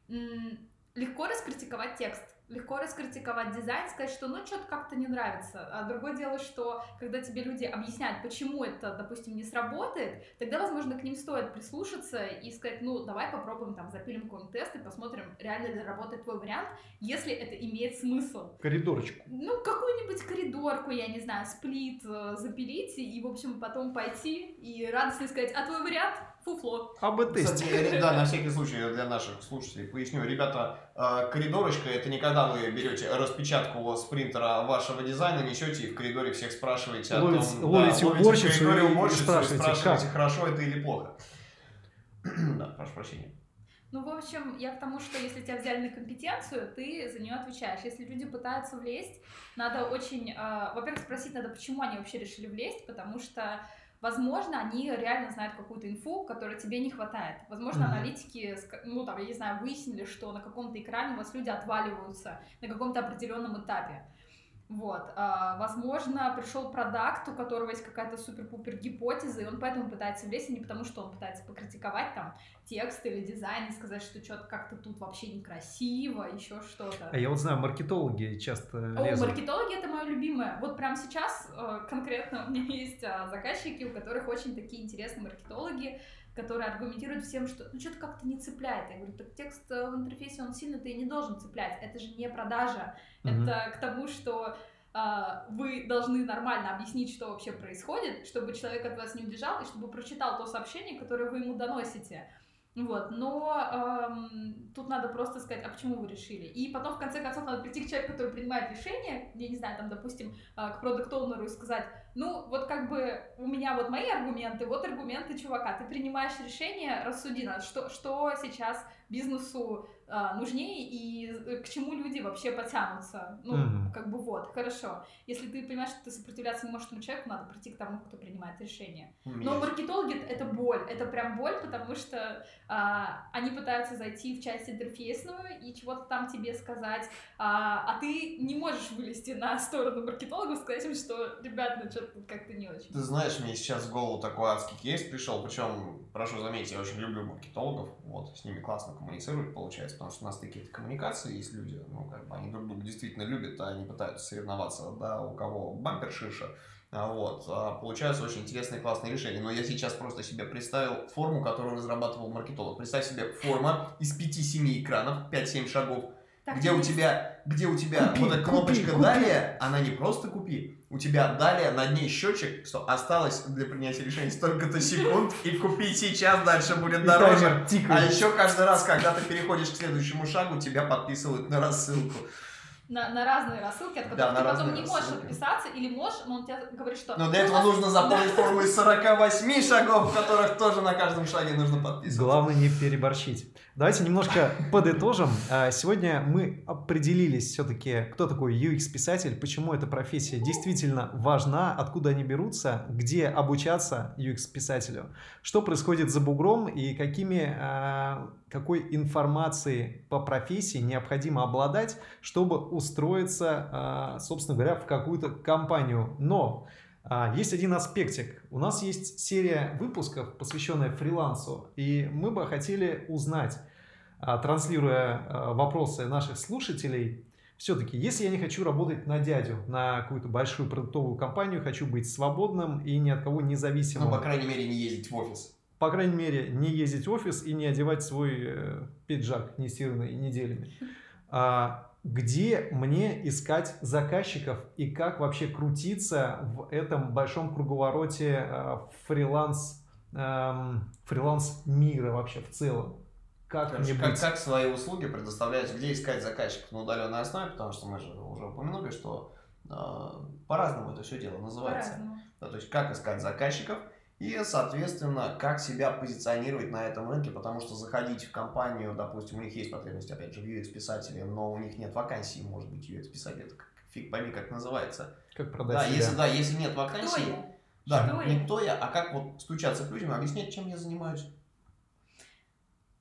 Speaker 2: легко раскритиковать текст, легко раскритиковать дизайн, сказать, что ну что-то как-то не нравится. А другое дело, что когда тебе люди объясняют, почему это, допустим, не сработает, тогда, возможно, к ним стоит прислушаться и сказать, ну давай попробуем там запилим какой-нибудь тест и посмотрим, реально ли работает твой вариант, если это имеет смысл.
Speaker 3: Коридорчику.
Speaker 2: Ну, какую-нибудь коридорку, я не знаю, сплит э, запилить и, в общем, потом пойти и радостно сказать, а твой вариант фуфло.
Speaker 3: АБ-тесте.
Speaker 1: Да, на всякий случай для наших слушателей поясню. Ребята, э, коридорочка это не когда вы берете распечатку с принтера вашего дизайна, несете и в коридоре всех спрашиваете о
Speaker 3: ловите, том, ловите да, уборщицу, в коридоре уборщицу и спрашиваете, и спрашиваете
Speaker 1: хорошо это или плохо. *clears throat* да, прошу прощения.
Speaker 2: Ну, в общем, я к тому, что если тебя взяли на компетенцию, ты за нее отвечаешь. Если люди пытаются влезть, надо очень, э, во-первых, спросить надо, почему они вообще решили влезть, потому что Возможно, они реально знают какую-то инфу, которой тебе не хватает. Возможно, mm-hmm. аналитики, ну там, я не знаю, выяснили, что на каком-то экране у вас люди отваливаются на каком-то определенном этапе. Вот, а, возможно, пришел продукт, у которого есть какая-то супер-пупер гипотеза, и он поэтому пытается влезть, а не потому, что он пытается покритиковать там текст или дизайн и сказать, что что-то как-то тут вообще некрасиво, еще что-то.
Speaker 3: А я вот знаю, маркетологи часто лезут.
Speaker 2: О, маркетологи это мое любимое. Вот прямо сейчас э, конкретно у меня *laughs* есть а, заказчики, у которых очень такие интересные маркетологи, которые аргументируют всем, что ну что-то как-то не цепляет. Я говорю, так текст э, в интерфейсе, он сильно-то и не должен цеплять. Это же не продажа. Mm-hmm. Это к тому, что э, вы должны нормально объяснить, что вообще происходит, чтобы человек от вас не убежал и чтобы прочитал то сообщение, которое вы ему доносите. Вот, но эм, тут надо просто сказать, а почему вы решили? И потом, в конце концов, надо прийти к человеку, который принимает решение, я не знаю, там, допустим, э, к продукт оунеру и сказать, ну, вот как бы у меня вот мои аргументы, вот аргументы чувака, ты принимаешь решение, рассуди нас, что, что сейчас бизнесу а, нужнее и к чему люди вообще потянутся. Ну, mm-hmm. как бы вот, хорошо. Если ты понимаешь, что ты сопротивляться не можешь этому человеку, надо прийти к тому, кто принимает решение. Mm-hmm. Но маркетологи — это боль, это прям боль, потому что а, они пытаются зайти в часть интерфейсную и чего-то там тебе сказать, а, а ты не можешь вылезти на сторону маркетологов и сказать им, что, ребят, ну что-то как-то не очень.
Speaker 1: Ты знаешь, мне сейчас в голову такой адский кейс пришел, причем, прошу заметить, я очень люблю маркетологов, вот, с ними классно коммуницировать получается, потому что у нас такие коммуникации есть люди, ну, как бы они друг друга действительно любят, а они пытаются соревноваться, да, у кого бампер шиша, вот, а получаются очень интересные, классные решения. Но я сейчас просто себе представил форму, которую разрабатывал маркетолог. Представь себе форма из 5-7 экранов, 5-7 шагов, так где у тебя, где у тебя купи, вот эта кнопочка купи, далее, купи. она не просто купи, у тебя далее над ней счетчик, что осталось для принятия решения столько-то секунд, и купить сейчас дальше будет дороже. А еще каждый раз, когда ты переходишь к следующему шагу, тебя подписывают на рассылку
Speaker 2: на, на разные рассылки, от которых да, ты потом не можешь отписаться, или можешь, но он тебе говорит, что...
Speaker 1: Но для этого нас... нужно заполнить форму из 48 *laughs* шагов, в которых тоже на каждом шаге нужно подписываться.
Speaker 3: Главное не переборщить. Давайте немножко подытожим. А, сегодня мы определились все-таки, кто такой UX-писатель, почему эта профессия действительно важна, откуда они берутся, где обучаться UX-писателю, что происходит за бугром и какими, а, какой информацией по профессии необходимо обладать, чтобы устроиться, а, собственно говоря, в какую-то компанию. Но есть один аспектик. У нас есть серия выпусков, посвященная фрилансу, и мы бы хотели узнать, а, транслируя а, вопросы наших слушателей, все-таки, если я не хочу работать на дядю, на какую-то большую продуктовую компанию, хочу быть свободным и ни от кого независимым.
Speaker 1: Ну, по крайней мере, не ездить в офис.
Speaker 3: По крайней мере, не ездить в офис и не одевать свой э, пиджак нестиранный неделями. А, где мне искать заказчиков и как вообще крутиться в этом большом круговороте э, фриланс, э, фриланс мира вообще в целом?
Speaker 1: как Короче, как, как свои услуги предоставлять, где искать заказчиков на удаленной основе, потому что мы же уже упомянули, что э, по-разному это все дело называется. Да, то есть как искать заказчиков и, соответственно, как себя позиционировать на этом рынке, потому что заходить в компанию, допустим, у них есть потребность, опять же, в UX-писателе, но у них нет вакансии, может быть, UX-писатель, это фиг пойми, как называется.
Speaker 3: Как продать
Speaker 1: да,
Speaker 3: себя.
Speaker 1: Если, да, если нет вакансии, кто я? да, что не я? кто я, а как вот стучаться к людям, объяснять, чем я занимаюсь.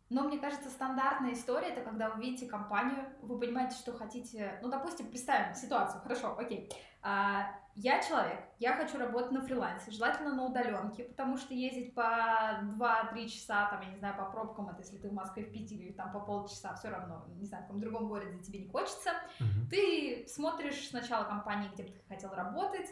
Speaker 2: Но мне кажется, стандартная история это когда вы видите компанию, вы понимаете, что хотите. Ну, допустим, представим ситуацию. Хорошо, окей. А, я человек, я хочу работать на фрилансе, желательно на удаленке, потому что ездить по 2-3 часа, там, я не знаю, по пробкам, это если ты в Москве, в Питере, или там по полчаса, все равно, не знаю, в каком другом городе тебе не хочется. Uh-huh. Ты смотришь сначала компании, где бы ты хотел работать,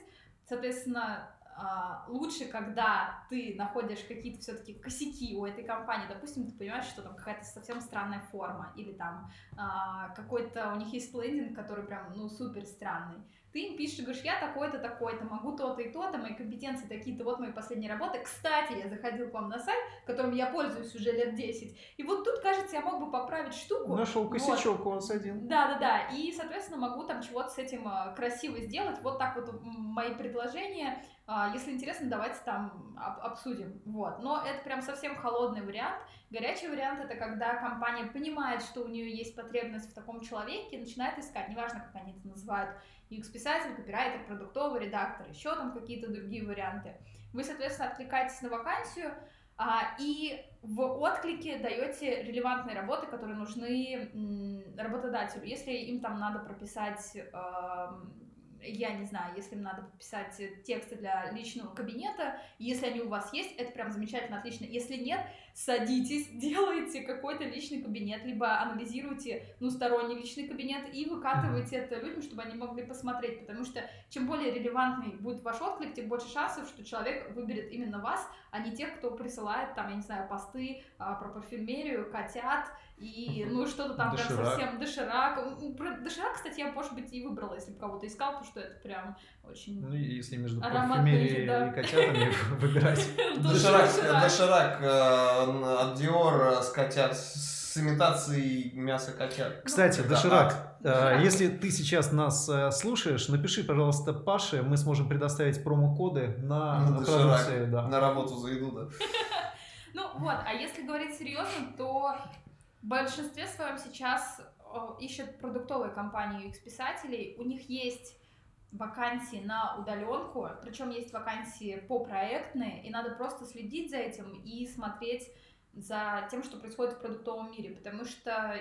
Speaker 2: соответственно, а, лучше, когда ты находишь какие-то все-таки косяки у этой компании, допустим, ты понимаешь, что там какая-то совсем странная форма, или там а, какой-то у них есть лендинг, который прям, ну, супер странный. Ты им пишешь, говоришь, я такой-то, такой-то, могу то-то и то-то, мои компетенции такие-то, вот мои последние работы. Кстати, я заходил к вам на сайт, которым я пользуюсь уже лет 10, и вот тут, кажется, я мог бы поправить штуку.
Speaker 3: Нашел косячок вот. у вас один.
Speaker 2: Да-да-да, и, соответственно, могу там чего-то с этим а, красиво сделать. Вот так вот мои предложения если интересно, давайте там обсудим. Вот. Но это прям совсем холодный вариант. Горячий вариант это когда компания понимает, что у нее есть потребность в таком человеке, и начинает искать, неважно, как они это называют, UX-писатель, копирайтер, продуктовый редактор, еще там какие-то другие варианты. Вы, соответственно, откликаетесь на вакансию, а, и в отклике даете релевантные работы, которые нужны работодателю. Если им там надо прописать я не знаю, если им надо подписать тексты для личного кабинета, если они у вас есть, это прям замечательно, отлично. Если нет, садитесь, *laughs* делайте какой-то личный кабинет, либо анализируйте, ну, сторонний личный кабинет и выкатывайте это людям, чтобы они могли посмотреть, потому что чем более релевантный будет ваш отклик, тем больше шансов, что человек выберет именно вас, а не тех, кто присылает там, я не знаю, посты а, про парфюмерию, котят и, ну, что-то там прям
Speaker 3: Доширак.
Speaker 2: совсем доширак. Про доширак, кстати, я, может быть, и выбрала, если бы кого-то искал, потому что это прям очень...
Speaker 3: Ну, если между парфюмерией
Speaker 2: да.
Speaker 3: и котятами *laughs* выбирать. *laughs*
Speaker 1: Доширак,
Speaker 2: Доширак.
Speaker 1: э, от Dior с котят, с имитацией мяса котят.
Speaker 3: Кстати,
Speaker 1: Это
Speaker 3: Доширак, *laughs* э,
Speaker 2: Доширак.
Speaker 3: если ты сейчас нас э, слушаешь, напиши, пожалуйста, Паше, мы сможем предоставить промокоды на
Speaker 1: На
Speaker 3: продукции.
Speaker 1: доширак.
Speaker 3: Да.
Speaker 1: На работу за еду, да.
Speaker 2: Ну вот, а если говорить серьезно, то в большинстве своем сейчас э, ищут продуктовые компании UX-писателей. У них есть вакансии на удаленку, причем есть вакансии по проектные, и надо просто следить за этим и смотреть за тем, что происходит в продуктовом мире, потому что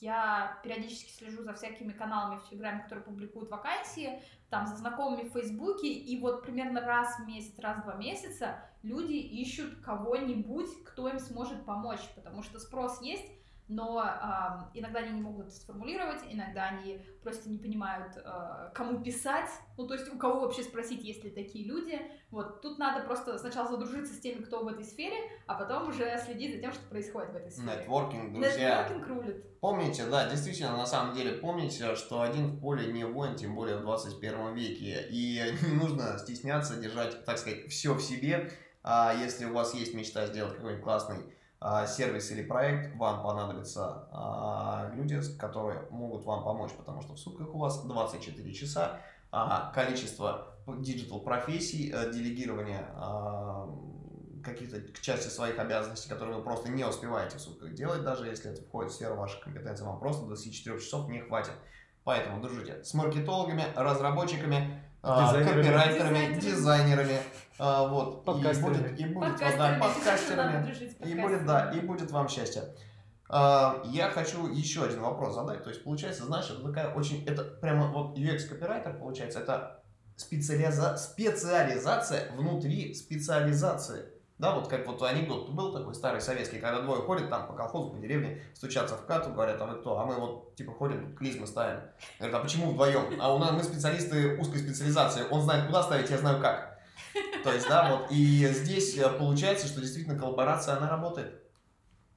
Speaker 2: я периодически слежу за всякими каналами в Телеграме, которые публикуют вакансии, там за знакомыми в Фейсбуке, и вот примерно раз в месяц, раз в два месяца люди ищут кого-нибудь, кто им сможет помочь, потому что спрос есть, но ам, иногда они не могут сформулировать, иногда они просто не понимают, э, кому писать, ну то есть у кого вообще спросить, есть ли такие люди. Вот тут надо просто сначала задружиться с теми, кто в этой сфере, а потом уже следить за тем, что происходит в этой сфере.
Speaker 1: Нетворкинг, друзья.
Speaker 2: Нетворкинг рулит.
Speaker 1: Помните, да, действительно, на самом деле, помните, что один в поле не воин, тем более в 21 веке. И *laughs* не нужно стесняться держать, так сказать, все в себе. А если у вас есть мечта сделать какой-нибудь классный сервис или проект, вам понадобятся а, люди, которые могут вам помочь, потому что в сутках у вас 24 часа, а, количество digital профессий, э, делегирование а, каких-то к части своих обязанностей, которые вы просто не успеваете в сутках делать, даже если это входит в сферу вашей компетенции, вам просто 24 часов не хватит. Поэтому дружите с маркетологами, разработчиками, а,
Speaker 3: Дизайнерами.
Speaker 1: копирайтерами,
Speaker 2: Дизайнерами.
Speaker 1: а, вот, и будет, и будет, да,
Speaker 2: Подкастерами,
Speaker 1: и будет, да, и будет вам счастье. А, Я хочу еще один вопрос задать. То есть, получается, знаешь, это такая очень... Это прямо вот UX-копирайтер, получается, это специализа... специализация внутри специализации. Да, вот как вот анекдот был такой старый советский, когда двое ходят там по колхозу, по деревне, стучатся в хату, говорят, а вы кто? А мы вот типа ходим, клизмы ставим. Говорят, а почему вдвоем? А у нас мы специалисты узкой специализации. Он знает, куда ставить, я знаю как. То есть, да, вот. И здесь э, получается, что действительно коллаборация, она работает.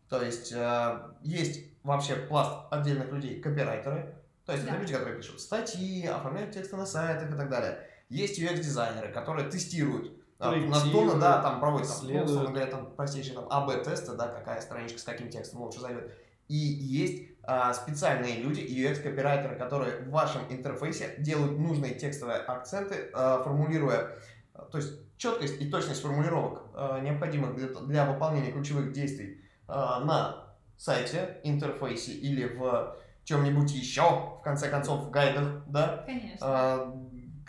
Speaker 1: То есть, э, есть вообще пласт отдельных людей, копирайтеры. То есть,
Speaker 2: Да.
Speaker 1: это люди, которые пишут статьи, оформляют тексты на сайтах и так далее. Есть UX-дизайнеры, которые тестируют а,
Speaker 3: Проектируют,
Speaker 1: настольно, да, там проводят, там, ну, условно говоря, там простейшие там АБ-тесты, да, какая страничка с каким текстом лучше зайдет. И есть а, специальные люди, UX-копирайтеры, которые в вашем интерфейсе делают нужные текстовые акценты, а, формулируя, а, то есть четкость и точность формулировок, а, необходимых для, для выполнения ключевых действий а, на сайте, интерфейсе или в чем-нибудь еще, в конце концов, в гайдах, да,
Speaker 2: Конечно.
Speaker 1: а,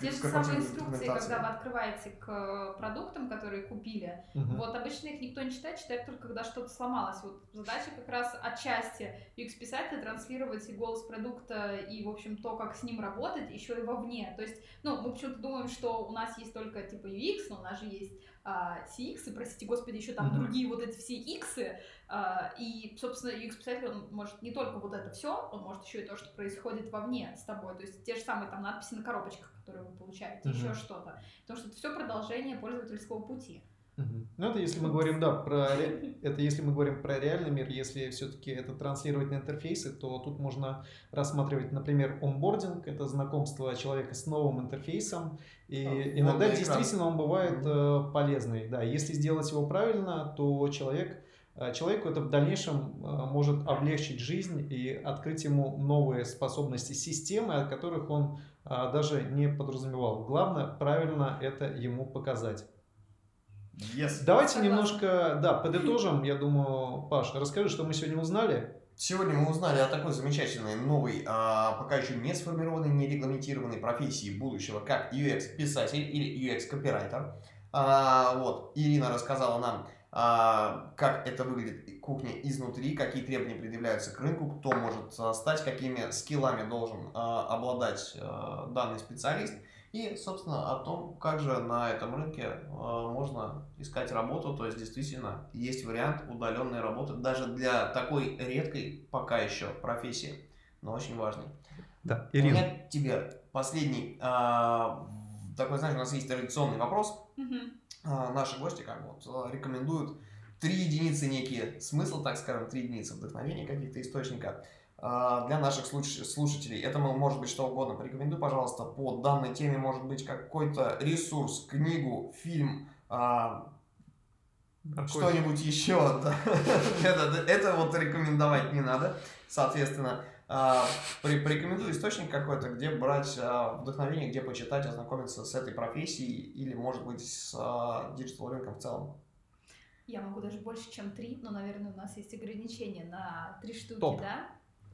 Speaker 2: Те же самые инструкции, когда вы открываете к э, продуктам, которые купили,
Speaker 3: Мгм.
Speaker 2: вот обычно их никто не читает, читает только когда что-то сломалось. Вот задача как раз отчасти UX-писателя транслировать и голос продукта, и, в общем, то, как с ним работать, еще и вовне. То есть, ну, мы почему-то думаем, что у нас есть только, типа, UX, но у нас же есть а, CX, и, простите господи, еще там
Speaker 3: Мгм.
Speaker 2: другие вот эти все X, а, и, собственно, UX-писатель, он может не только вот это все, он может еще и то, что происходит вовне с тобой, то есть те же самые там надписи на коробочках, которые вы получаете, еще что-то, потому что это все продолжение пользовательского пути.
Speaker 3: Ну, это если мы говорим, да, *laughs* про это если мы говорим про реальный мир, если все-таки это транслировать на интерфейсы, то тут можно рассматривать, например, онбординг, это знакомство человека с новым интерфейсом, и
Speaker 1: А,
Speaker 3: иногда
Speaker 1: экран.
Speaker 3: действительно он бывает э, полезный, да, если сделать его правильно, то человек э, человеку это в дальнейшем э, может облегчить жизнь и открыть ему новые способности системы, от которых он даже не подразумевал. Главное правильно это ему показать.
Speaker 1: Yes.
Speaker 3: Давайте
Speaker 2: Согласна.
Speaker 3: немножко, да, подытожим. Я думаю, Паш, расскажи, что мы сегодня узнали.
Speaker 1: Сегодня мы узнали о такой замечательной, новой, а, пока еще не сформированной, не регламентированной профессии будущего, как UX-писатель или UX-копирайтер. А, вот, Ирина рассказала нам, а, как это выглядит кухня изнутри, какие требования предъявляются к рынку, кто может стать, какими скиллами должен а, обладать а, данный специалист. И, собственно, о том, как же на этом рынке э, можно искать работу. То есть, действительно, есть вариант удаленной работы даже для такой редкой пока еще профессии, но очень важной.
Speaker 3: Да,
Speaker 1: У меня к тебе последний, а, такой, знаешь, у нас есть традиционный вопрос. А, наши гости как бы вот, э, рекомендуют три единицы некие смысл, так скажем, три единицы вдохновения каких-то источника. А, Для наших слуш- слушателей это мо- может быть что угодно. Порекомендуй, пожалуйста, по данной теме может быть какой-то ресурс, книгу, фильм, а, что-нибудь еще. *laughs* Это, это вот рекомендовать не надо. Соответственно, а, при- порекомендуй источник какой-то, где брать вдохновение, где почитать, ознакомиться с этой профессией или, может быть, с digital рынком в целом.
Speaker 2: Я могу даже больше, чем три, но, наверное, у нас есть ограничение на три штуки,
Speaker 3: Топ.
Speaker 2: да?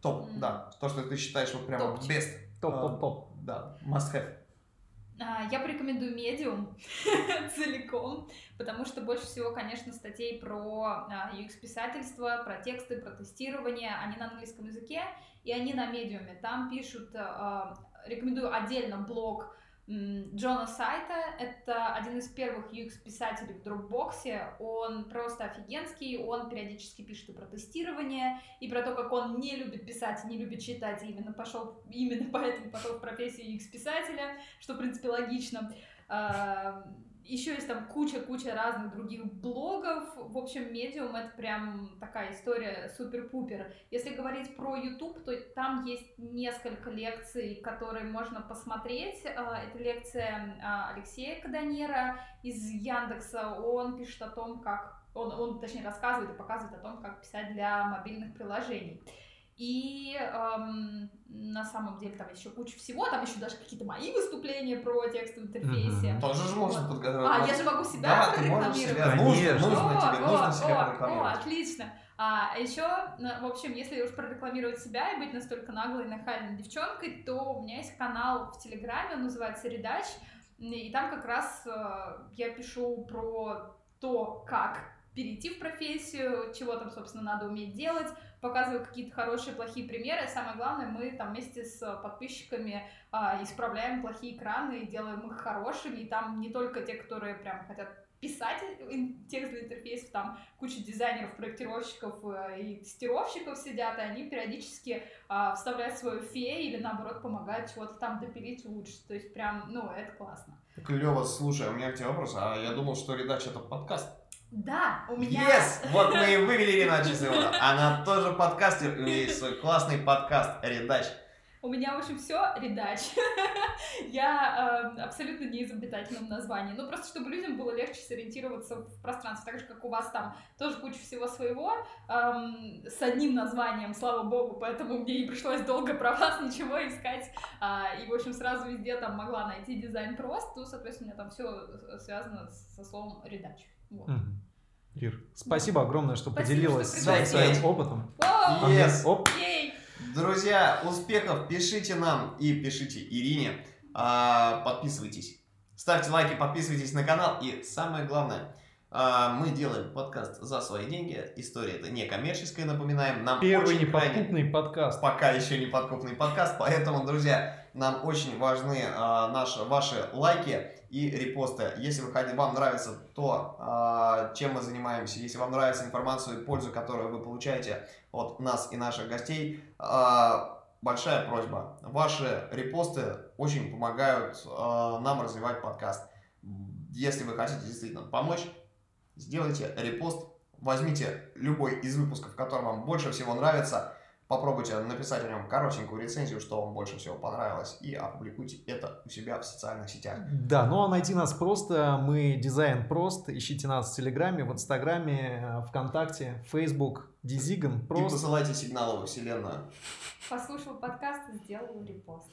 Speaker 1: Топ,
Speaker 2: М.
Speaker 1: да. То, что ты считаешь вот прямо
Speaker 2: Топчик.
Speaker 1: best.
Speaker 3: Топ-топ-топ.
Speaker 1: Да, must have.
Speaker 2: А, Я порекомендую Medium *laughs* целиком, потому что больше всего, конечно, статей про а, UX-писательство, про тексты, про тестирование, они на английском языке, и они на медиуме. Там пишут, а, рекомендую отдельно блог Джона Сайта, это один из первых UX-писателей в Дропбоксе, он просто офигенский, он периодически пишет и про тестирование, и про то, как он не любит писать, не любит читать, и именно пошел, именно поэтому пошел в профессию UX-писателя, что, в принципе, логично. Еще есть там куча-куча разных других блогов. В общем, медиум это прям такая история супер-пупер. Если говорить про YouTube, то там есть несколько лекций, которые можно посмотреть. А, Это лекция а, Алексея Каданера из Яндекса. Он пишет о том, как... Он, он, точнее, рассказывает и показывает о том, как писать для мобильных приложений. И эм, на самом деле там еще куча всего, там еще даже какие-то мои выступления про текстовое интерфейсе.
Speaker 3: Мгм.
Speaker 1: Тоже же можно
Speaker 2: Вот.
Speaker 1: подготовить.
Speaker 2: А, я же могу себя
Speaker 1: Да, ты можешь себя.
Speaker 2: прорекламировать.
Speaker 1: Нужно,
Speaker 3: Конечно.
Speaker 1: нужно тебе,
Speaker 2: О,
Speaker 1: нужно
Speaker 2: о,
Speaker 1: себя
Speaker 2: о, О,
Speaker 1: прорекламировать.
Speaker 2: отлично. А еще, в общем, если уж прорекламировать себя и быть настолько наглой и нахальной девчонкой, то у меня есть канал в Телеграме, он называется Редач, и там как раз э, я пишу про то, как перейти в профессию, чего там, собственно, надо уметь делать, показываю какие-то хорошие, плохие примеры. Самое главное, мы там вместе с подписчиками а, исправляем плохие экраны и делаем их хорошими. И там не только те, которые прям хотят писать текст для интерфейсов, там куча дизайнеров, проектировщиков э, и тестировщиков сидят, и они периодически а, вставляют свою фею или наоборот помогают чего-то там допилить лучше. То есть прям, ну, это классно.
Speaker 1: Клево, слушай, у меня к тебе вопрос. А я думал, что Редач это подкаст.
Speaker 2: Да, у меня...
Speaker 1: Yes! Вот мы и вывели Ренат Чистилова. Она тоже подкастер, у нее есть свой классный подкаст Редач.
Speaker 2: У меня, в общем, все редач. *laughs* Я э, абсолютно не изобретательном названии. Ну, просто чтобы людям было легче сориентироваться в пространстве. Так же, как у вас там тоже куча всего своего эм, с одним названием, слава богу. Поэтому мне не пришлось долго про вас ничего искать. А, и, в общем, сразу везде там могла найти дизайн прост. Ну, соответственно, у меня там все связано со словом редач. Вот.
Speaker 3: Ир, спасибо огромное, что
Speaker 2: Спасибо,
Speaker 3: поделилась
Speaker 2: что
Speaker 3: своим опытом.
Speaker 2: Воу!
Speaker 1: Yes!
Speaker 3: Оп.
Speaker 1: Друзья, успехов, пишите нам и пишите Ирине, А, подписывайтесь, ставьте лайки, подписывайтесь на канал и самое главное, мы делаем подкаст за свои деньги, история это не коммерческая, напоминаем, нам
Speaker 3: Первый
Speaker 1: очень крайне-
Speaker 3: неподкупный подкаст.
Speaker 1: пока еще не подкупный подкаст, поэтому, друзья, нам очень важны а, наши, ваши лайки и репосты. Если вы, вам нравится то, а, чем мы занимаемся, если вам нравится информацию и пользу, которую вы получаете от нас и наших гостей, а, большая просьба. Ваши репосты очень помогают а, нам развивать подкаст. Если вы хотите действительно помочь, сделайте репост, возьмите любой из выпусков, который вам больше всего нравится, попробуйте написать о нем коротенькую рецензию, что вам больше всего понравилось, и опубликуйте это у себя в социальных сетях.
Speaker 3: Да, ну а найти нас просто, мы дизайн прост, ищите нас в Телеграме, в Инстаграме, э, ВКонтакте, Фейсбук, Дизиган,
Speaker 1: И
Speaker 3: просто.
Speaker 1: посылайте сигналы во вселенную.
Speaker 2: Послушал подкаст и сделал репост.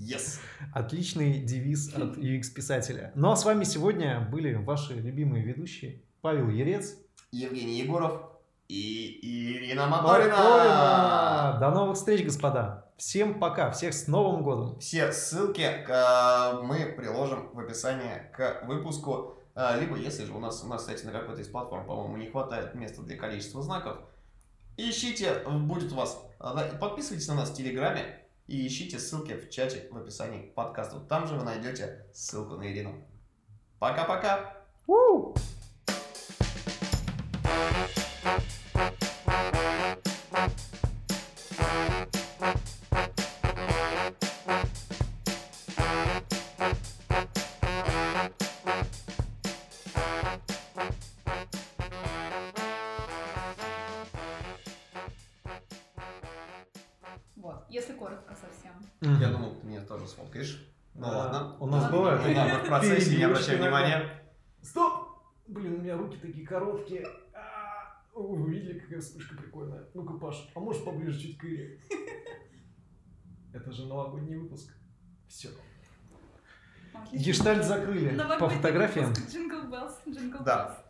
Speaker 1: Yes!
Speaker 3: Отличный девиз от UX-писателя. Ну а с вами сегодня были ваши любимые ведущие Павел Ерец.
Speaker 1: Евгений Егоров и Ирина Моторина.
Speaker 3: Моторина. До новых встреч, господа. Всем пока, всех с Новым годом.
Speaker 1: Все ссылки э, мы приложим в описании к выпуску. Э, Либо, если же у нас, у нас, кстати, на какой-то из платформ, по-моему, не хватает места для количества знаков, ищите, будет у вас, э, подписывайтесь на нас в Телеграме и ищите ссылки в чате в описании к подкасту. Там же вы найдете ссылку на Ирину. Пока-пока!
Speaker 3: У! Ну-ка, Паш, а можешь поближе чуть к Ире? *laughs* Это же новогодний выпуск. Все. Гештальт закрыли. По
Speaker 2: Новогодний
Speaker 3: фотографиям.
Speaker 2: выпуск Jingle Bells, Jingle
Speaker 1: Да.
Speaker 2: Bells.